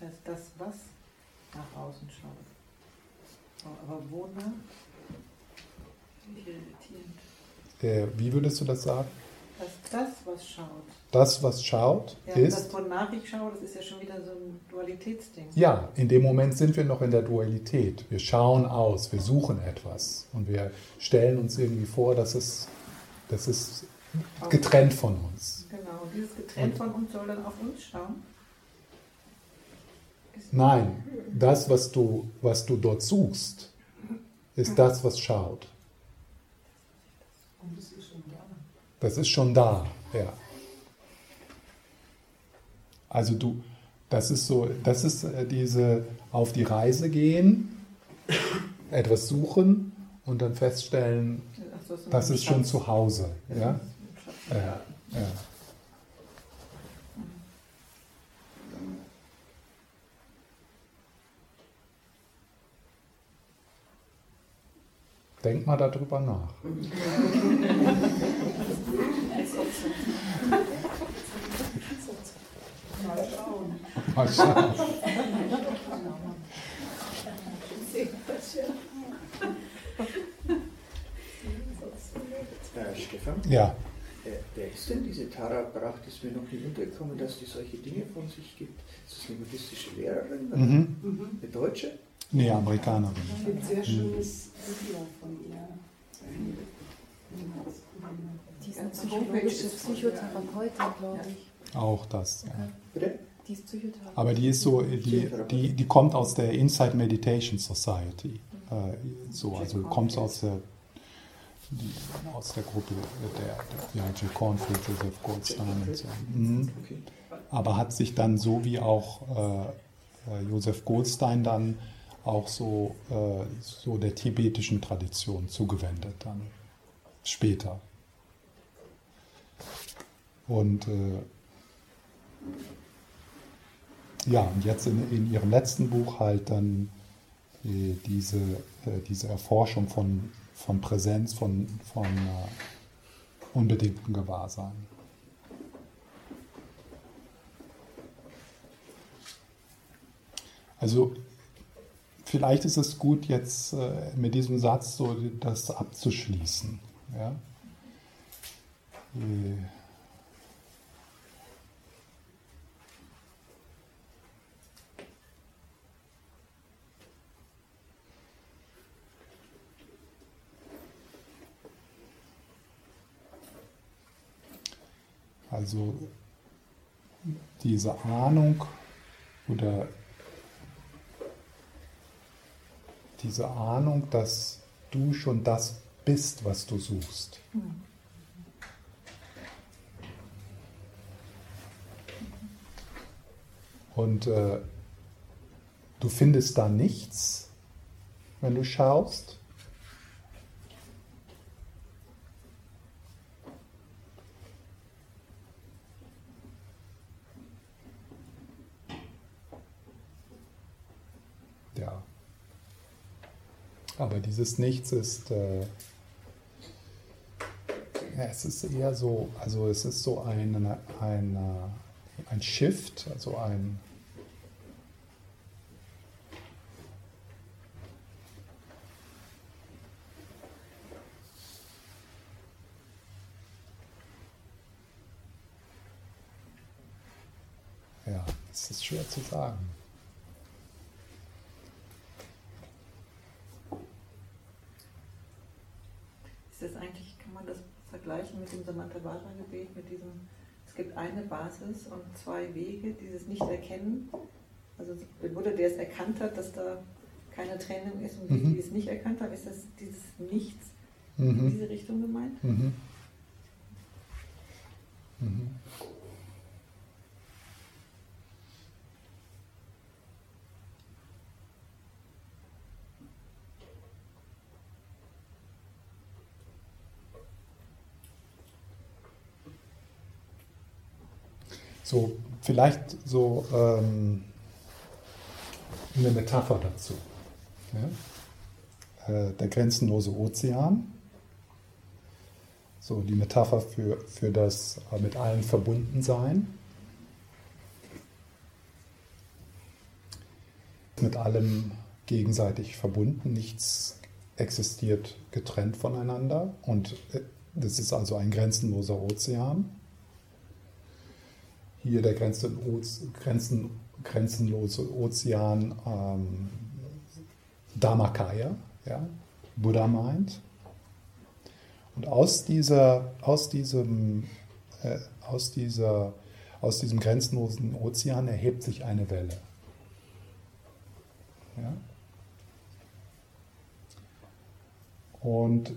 Das heißt, das, was nach außen schaut. Aber wonach? Äh, wie würdest du das sagen? Das, das, was schaut. Das, was schaut, ja, ist. Das, wonach ich schaue, das ist ja schon wieder so ein Dualitätsding. Ja, in dem Moment sind wir noch in der Dualität. Wir schauen aus, wir suchen etwas und wir stellen uns irgendwie vor, dass es, das ist getrennt von uns. Genau, dieses getrennt und, von uns soll dann auf uns schauen. Nein, das, was du, was du dort suchst, ist das, was schaut. Das ist schon da, ja. Also du, das ist so, das ist äh, diese auf die Reise gehen etwas suchen und dann feststellen, das ist schon zu Hause. Ja? Ja. Ja, Denk mal darüber nach. Mal schauen. Mal schauen. Äh, Stefan, Ja, äh, wer ist denn diese Tara Bracht? Ist mir noch nie untergekommen, dass die solche Dinge von sich gibt. Ist das eine buddhistische Lehrerin? mhm. Eine Deutsche? Nee, Amerikanerin. Es gibt ein sehr schönes Video von ihr. Die ist eine psychologische Psychotherapeutin, glaube ich. Auch das. Ja. Bitte? Die ist Psychotherapeutin. Aber die ist so, die, die, die kommt aus der Inside Meditation Society. Äh, so, also kommt aus der, die, aus der Gruppe der, der ja, Jill Cornfield, Joseph Goldstein und so. Mhm. Aber hat sich dann so wie auch äh, äh, Joseph Goldstein dann auch so, äh, so der tibetischen Tradition zugewendet dann später. Und äh, ja, und jetzt in, in ihrem letzten Buch halt dann äh, diese, äh, diese Erforschung von, von Präsenz, von, von äh, unbedingtem Gewahrsein. Also vielleicht ist es gut, jetzt äh, mit diesem Satz so das abzuschließen. Ja? Also diese Ahnung oder diese Ahnung, dass du schon das bist, was du suchst. Und äh, du findest da nichts, wenn du schaust. Ja. Aber dieses Nichts ist, äh, ja, es ist eher so, also es ist so ein, ein, äh, ein Shift, also ein, ja, es ist schwer zu sagen. Ist das eigentlich, kann man das vergleichen mit dem Samantabhadra-Gebet, mit diesem, es gibt eine Basis und zwei Wege, dieses Nicht-Erkennen. Also der Buddha, der es erkannt hat, dass da keine Trennung ist und die, Mhm. die es nicht erkannt haben, ist das dieses Nichts in Mhm. diese Richtung gemeint? Mhm. So, vielleicht so ähm, eine Metapher dazu. Ja? Äh, der grenzenlose Ozean. So die Metapher für, für das äh, mit allen verbunden sein. Mit allem gegenseitig verbunden, nichts existiert getrennt voneinander und äh, das ist also ein grenzenloser Ozean. Hier der Grenzen, Grenzen, grenzenlose Ozean ähm, Dharmakaya, ja, Buddha meint. Und aus, dieser, aus, diesem, äh, aus, dieser, aus diesem grenzenlosen Ozean erhebt sich eine Welle. Ja? Und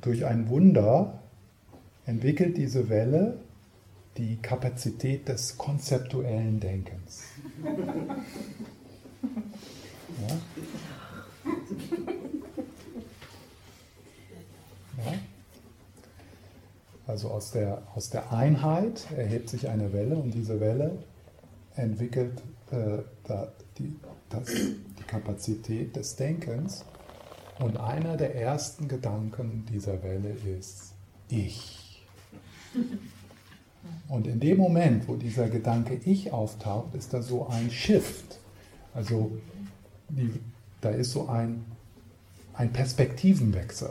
durch ein Wunder entwickelt diese Welle die Kapazität des konzeptuellen Denkens. Ja? Ja? Also aus der, aus der Einheit erhebt sich eine Welle und diese Welle entwickelt äh, da, die, das, die Kapazität des Denkens. Und einer der ersten Gedanken dieser Welle ist Ich. Und in dem Moment, wo dieser Gedanke Ich auftaucht, ist da so ein Shift. Also die, da ist so ein, ein Perspektivenwechsel.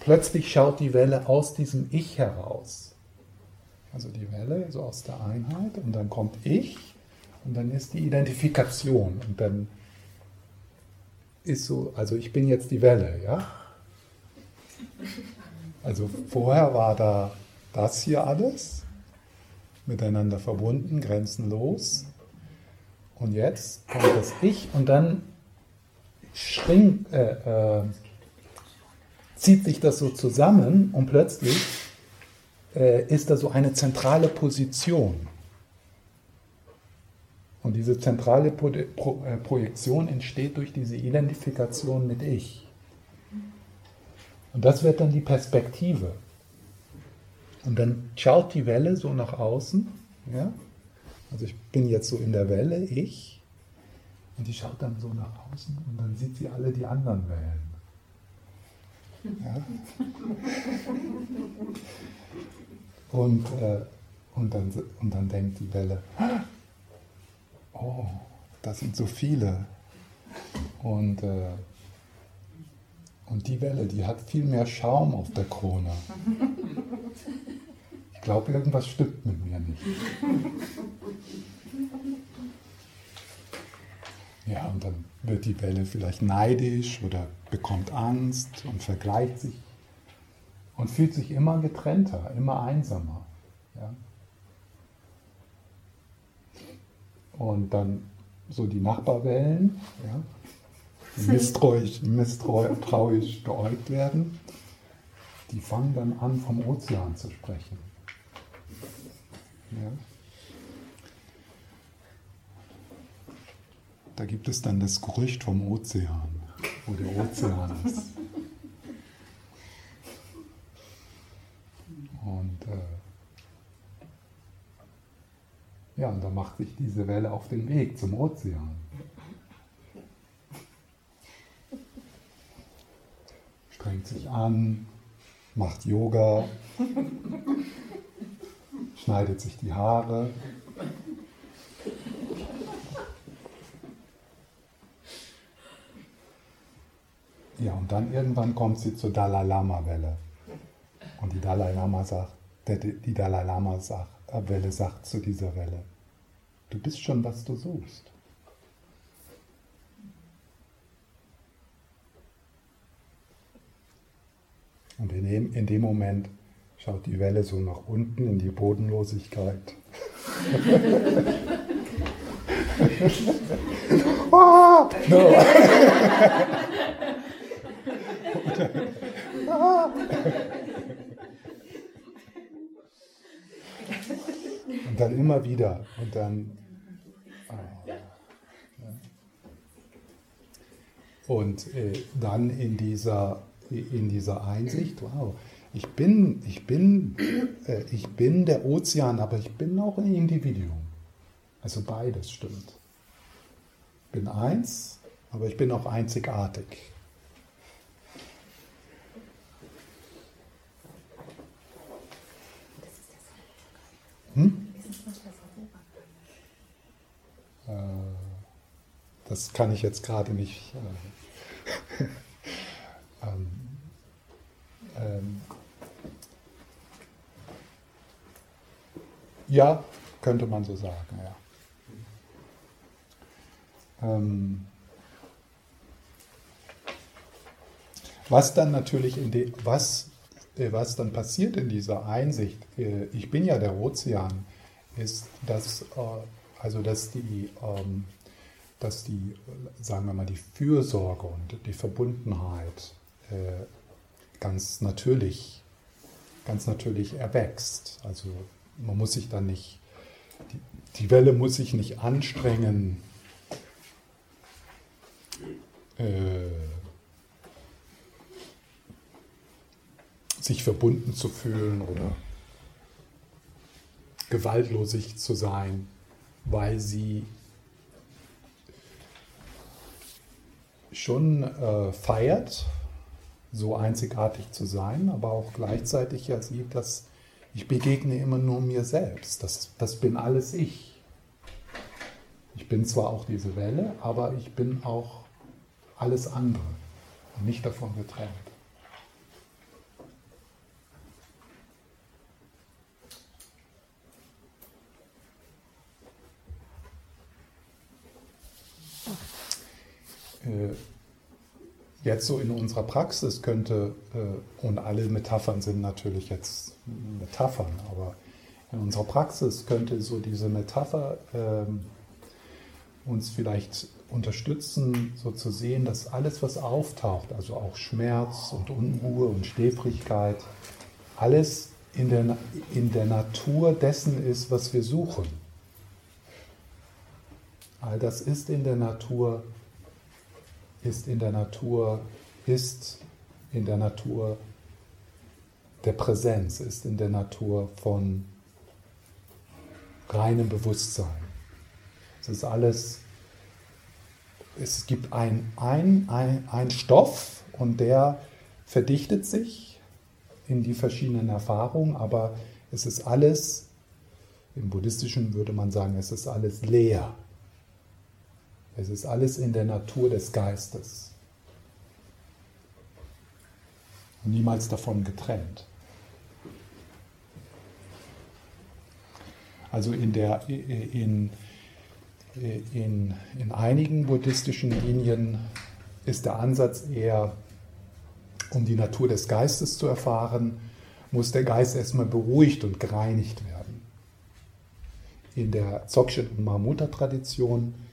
Plötzlich schaut die Welle aus diesem Ich heraus. Also die Welle so aus der Einheit und dann kommt Ich und dann ist die Identifikation und dann ist so, also ich bin jetzt die Welle, ja? Also vorher war da das hier alles miteinander verbunden, grenzenlos. Und jetzt kommt das Ich und dann schrinkt, äh, äh, zieht sich das so zusammen und plötzlich äh, ist da so eine zentrale Position. Und diese zentrale Pro Pro äh, Projektion entsteht durch diese Identifikation mit Ich. Und das wird dann die Perspektive. Und dann schaut die Welle so nach außen. Ja? Also ich bin jetzt so in der Welle, ich. Und die schaut dann so nach außen und dann sieht sie alle die anderen Wellen. Ja? Und, äh, und, dann, und dann denkt die Welle, oh, das sind so viele. Und, äh, und die Welle, die hat viel mehr Schaum auf der Krone. Ich glaube, irgendwas stimmt mit mir nicht. Ja, und dann wird die Welle vielleicht neidisch oder bekommt Angst und vergleicht sich und fühlt sich immer getrennter, immer einsamer. Ja? Und dann so die Nachbarwellen, ja, misstrauisch, misstrauisch geäugt werden, die fangen dann an, vom Ozean zu sprechen. Ja. Da gibt es dann das Gerücht vom Ozean, wo der Ozean ist. Und äh, ja, und da macht sich diese Welle auf den Weg zum Ozean. Strengt sich an, macht Yoga, schneidet sich die Haare. Ja, und dann irgendwann kommt sie zur Dalai Lama-Welle. Und die Dalai Lama sagt, die Dalai Lama sagt, äh, Welle sagt zu dieser Welle, du bist schon, was du suchst. Und in dem, in dem Moment schaut die Welle so nach unten in die Bodenlosigkeit. ah. Und dann immer wieder. Und dann. Ah, Und äh, dann in dieser, in dieser Einsicht, wow, ich bin, ich bin, äh, ich bin der Ozean, aber ich bin auch ein Individuum. Also beides stimmt. Ich bin eins, aber ich bin auch einzigartig. Hm? Äh, das kann ich jetzt gerade nicht. Äh, ähm, ja, könnte man so sagen, ja. Ähm, was dann natürlich in dem, was äh, was dann passiert in dieser Einsicht, äh, ich bin ja der Ozean, ist, dass, äh, also dass die, ähm, dass die, sagen wir mal, die Fürsorge und die Verbundenheit ganz natürlich, ganz natürlich erwächst. Also man muss sich dann nicht, die, die Welle muss sich nicht anstrengen, äh, sich verbunden zu fühlen oder gewaltlos zu sein, weil sie schon äh, feiert, so einzigartig zu sein, aber auch gleichzeitig ja sieht, dass ich begegne immer nur mir selbst. Das, das bin alles ich. Ich bin zwar auch diese Welle, aber ich bin auch alles andere und nicht davon getrennt. Äh, jetzt so in unserer Praxis könnte, äh, und alle Metaphern sind natürlich jetzt Metaphern, aber in unserer Praxis könnte so diese Metapher ähm, uns vielleicht unterstützen, so zu sehen, dass alles, was auftaucht, also auch Schmerz und Unruhe und Schläfrigkeit, alles in der, in der Natur dessen ist, was wir suchen. All das ist in der Natur ist in der Natur, ist in der Natur der Präsenz, ist in der Natur von reinem Bewusstsein. Es ist alles, es gibt ein, ein, ein, ein Stoff und der verdichtet sich in die verschiedenen Erfahrungen, aber es ist alles, im buddhistischen würde man sagen, es ist alles leer. Es ist alles in der Natur des Geistes. Niemals davon getrennt. Also in, der, in, in, in einigen buddhistischen Linien ist der Ansatz eher, um die Natur des Geistes zu erfahren, muss der Geist erstmal beruhigt und gereinigt werden. In der Dzogchen und Mahamudra-Tradition äh,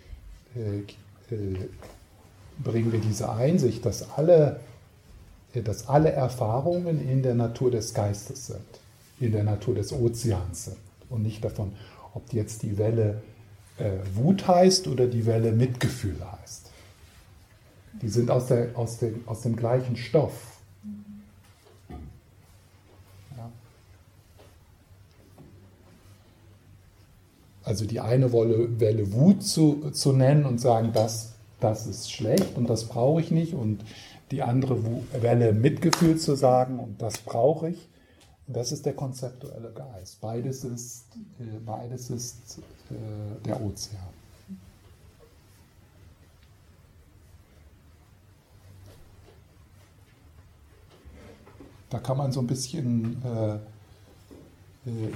bringen wir diese Einsicht, dass alle, äh, dass alle Erfahrungen in der Natur des Geistes sind, in der Natur des Ozeans sind und nicht davon, ob jetzt die Welle äh, Wut heißt oder die Welle Mitgefühl heißt. Die sind aus, der, aus, dem, aus dem gleichen Stoff. Also die eine Welle Wut zu, zu nennen und sagen, das, das ist schlecht und das brauche ich nicht. Und die andere Welle Mitgefühl zu sagen und das brauche ich. Das ist der konzeptuelle Geist. Beides ist, äh, beides ist äh, der Ozean. Da kann man so ein bisschen äh,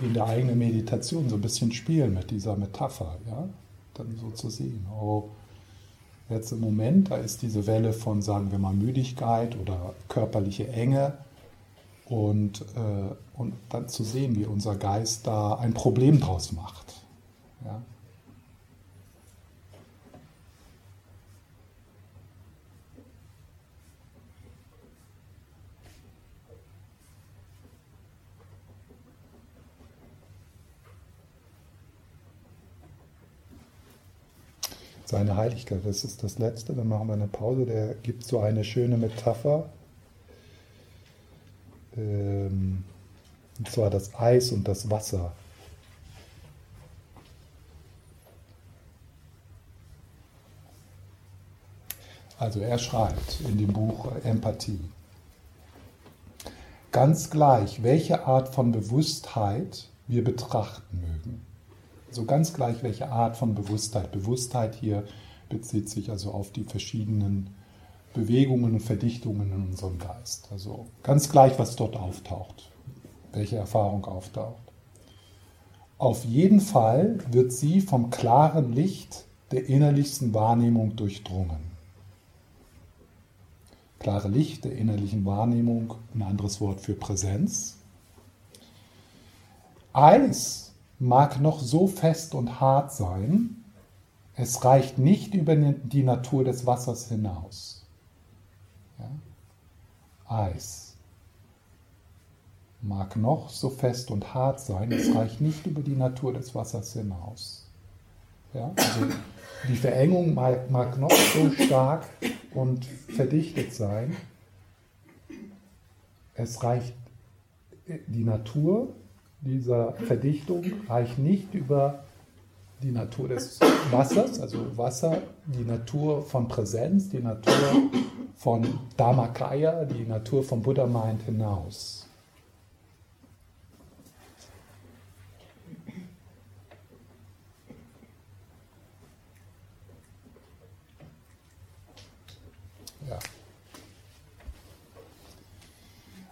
in der eigenen Meditation so ein bisschen spielen mit dieser Metapher, ja, dann so zu sehen, oh, jetzt im Moment, da ist diese Welle von, sagen wir mal, Müdigkeit oder körperliche Enge und, äh, und dann zu sehen, wie unser Geist da ein Problem draus macht. Ja. Seine Heiligkeit. Das ist das Letzte. Dann machen wir eine Pause. Der gibt so eine schöne Metapher. Ähm, und zwar das Eis und das Wasser. Also er schreibt in dem Buch Empathie. Ganz gleich, welche Art von Bewusstheit wir betrachten mögen. Also ganz gleich, welche Art von Bewusstheit. Bewusstheit hier bezieht sich also auf die verschiedenen Bewegungen und Verdichtungen in unserem Geist. Also ganz gleich, was dort auftaucht, welche Erfahrung auftaucht. Auf jeden Fall wird sie vom klaren Licht der innerlichsten Wahrnehmung durchdrungen. Klare Licht der innerlichen Wahrnehmung, ein anderes Wort für Präsenz. Eins mag noch so fest und hart sein, es reicht nicht über die Natur des Wassers hinaus. Ja? Eis mag noch so fest und hart sein, es reicht nicht über die Natur des Wassers hinaus. Ja? Also die Verengung mag, mag noch so stark und verdichtet sein. Es reicht, die Natur dieser Verdichtung reicht nicht über die Natur des Wassers, also Wasser, die Natur von Präsenz, die Natur von Dharmakaya, die Natur von Buddha Mind hinaus. Ja.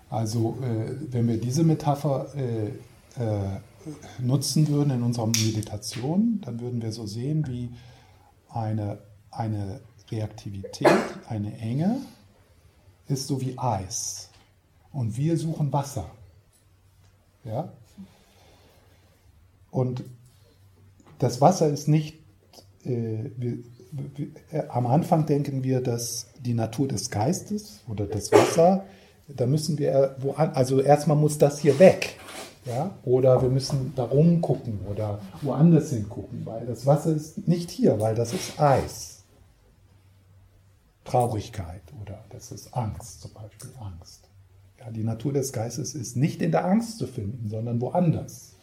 Also, äh, wenn wir diese Metapher äh, äh, nutzen würden in unserer Meditation, dann würden wir so sehen, wie eine, eine Reaktivität, eine Enge ist so wie Eis. Und wir suchen Wasser. Ja? Und das Wasser ist nicht, äh, wir, wir, äh, am Anfang denken wir, dass die Natur des Geistes oder das Wasser, da müssen wir, wo, also erstmal muss das hier weg. Ja? Oder wir müssen da rumgucken oder woanders hingucken, weil das Wasser ist nicht hier, weil das ist Eis. Traurigkeit oder das ist Angst, zum Beispiel Angst. Ja, die Natur des Geistes ist nicht in der Angst zu finden, sondern woanders.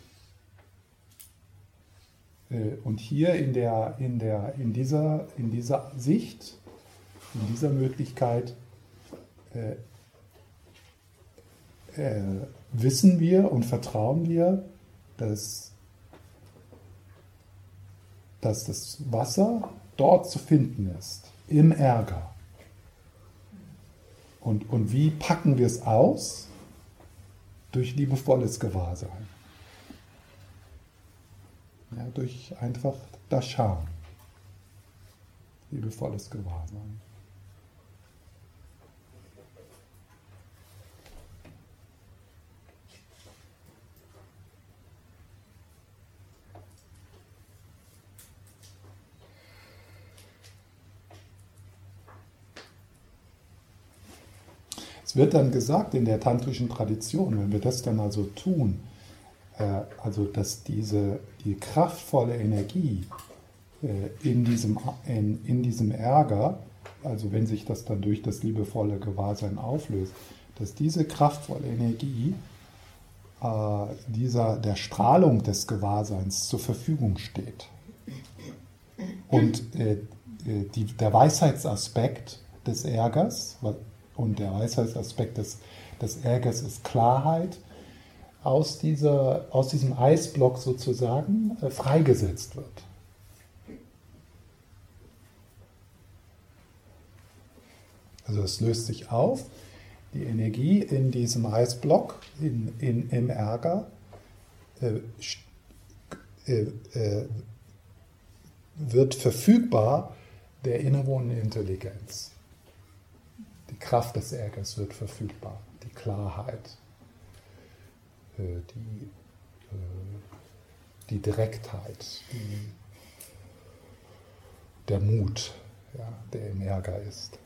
Äh, und hier in, der, in, der, in, dieser, in dieser Sicht, in dieser Möglichkeit, äh, äh, wissen wir und vertrauen wir, dass, dass das Wasser dort zu finden ist, im Ärger. Und, und wie packen wir es aus? Durch liebevolles Gewahrsein. Ja, durch einfach das Schauen. Liebevolles Gewahrsein. Wird dann gesagt in der tantrischen Tradition, wenn wir das dann also tun, äh, also dass diese die kraftvolle Energie äh, in, diesem, in, in diesem Ärger, also wenn sich das dann durch das liebevolle Gewahrsein auflöst, dass diese kraftvolle Energie äh, dieser, der Strahlung des Gewahrseins zur Verfügung steht. Und äh die, der Weisheitsaspekt des Ärgers, und der Weisheitsaspekt des, des Ärgers ist Klarheit, aus, dieser, aus diesem Eisblock sozusagen äh, freigesetzt wird. Also es löst sich auf, die Energie in diesem Eisblock, in, in, im Ärger, äh, äh, äh, wird verfügbar der innewohnenden Intelligenz. Die Kraft des Ärgers wird verfügbar, die Klarheit, äh, die, äh, die Direktheit, die, der Mut, ja, der im Ärger ist.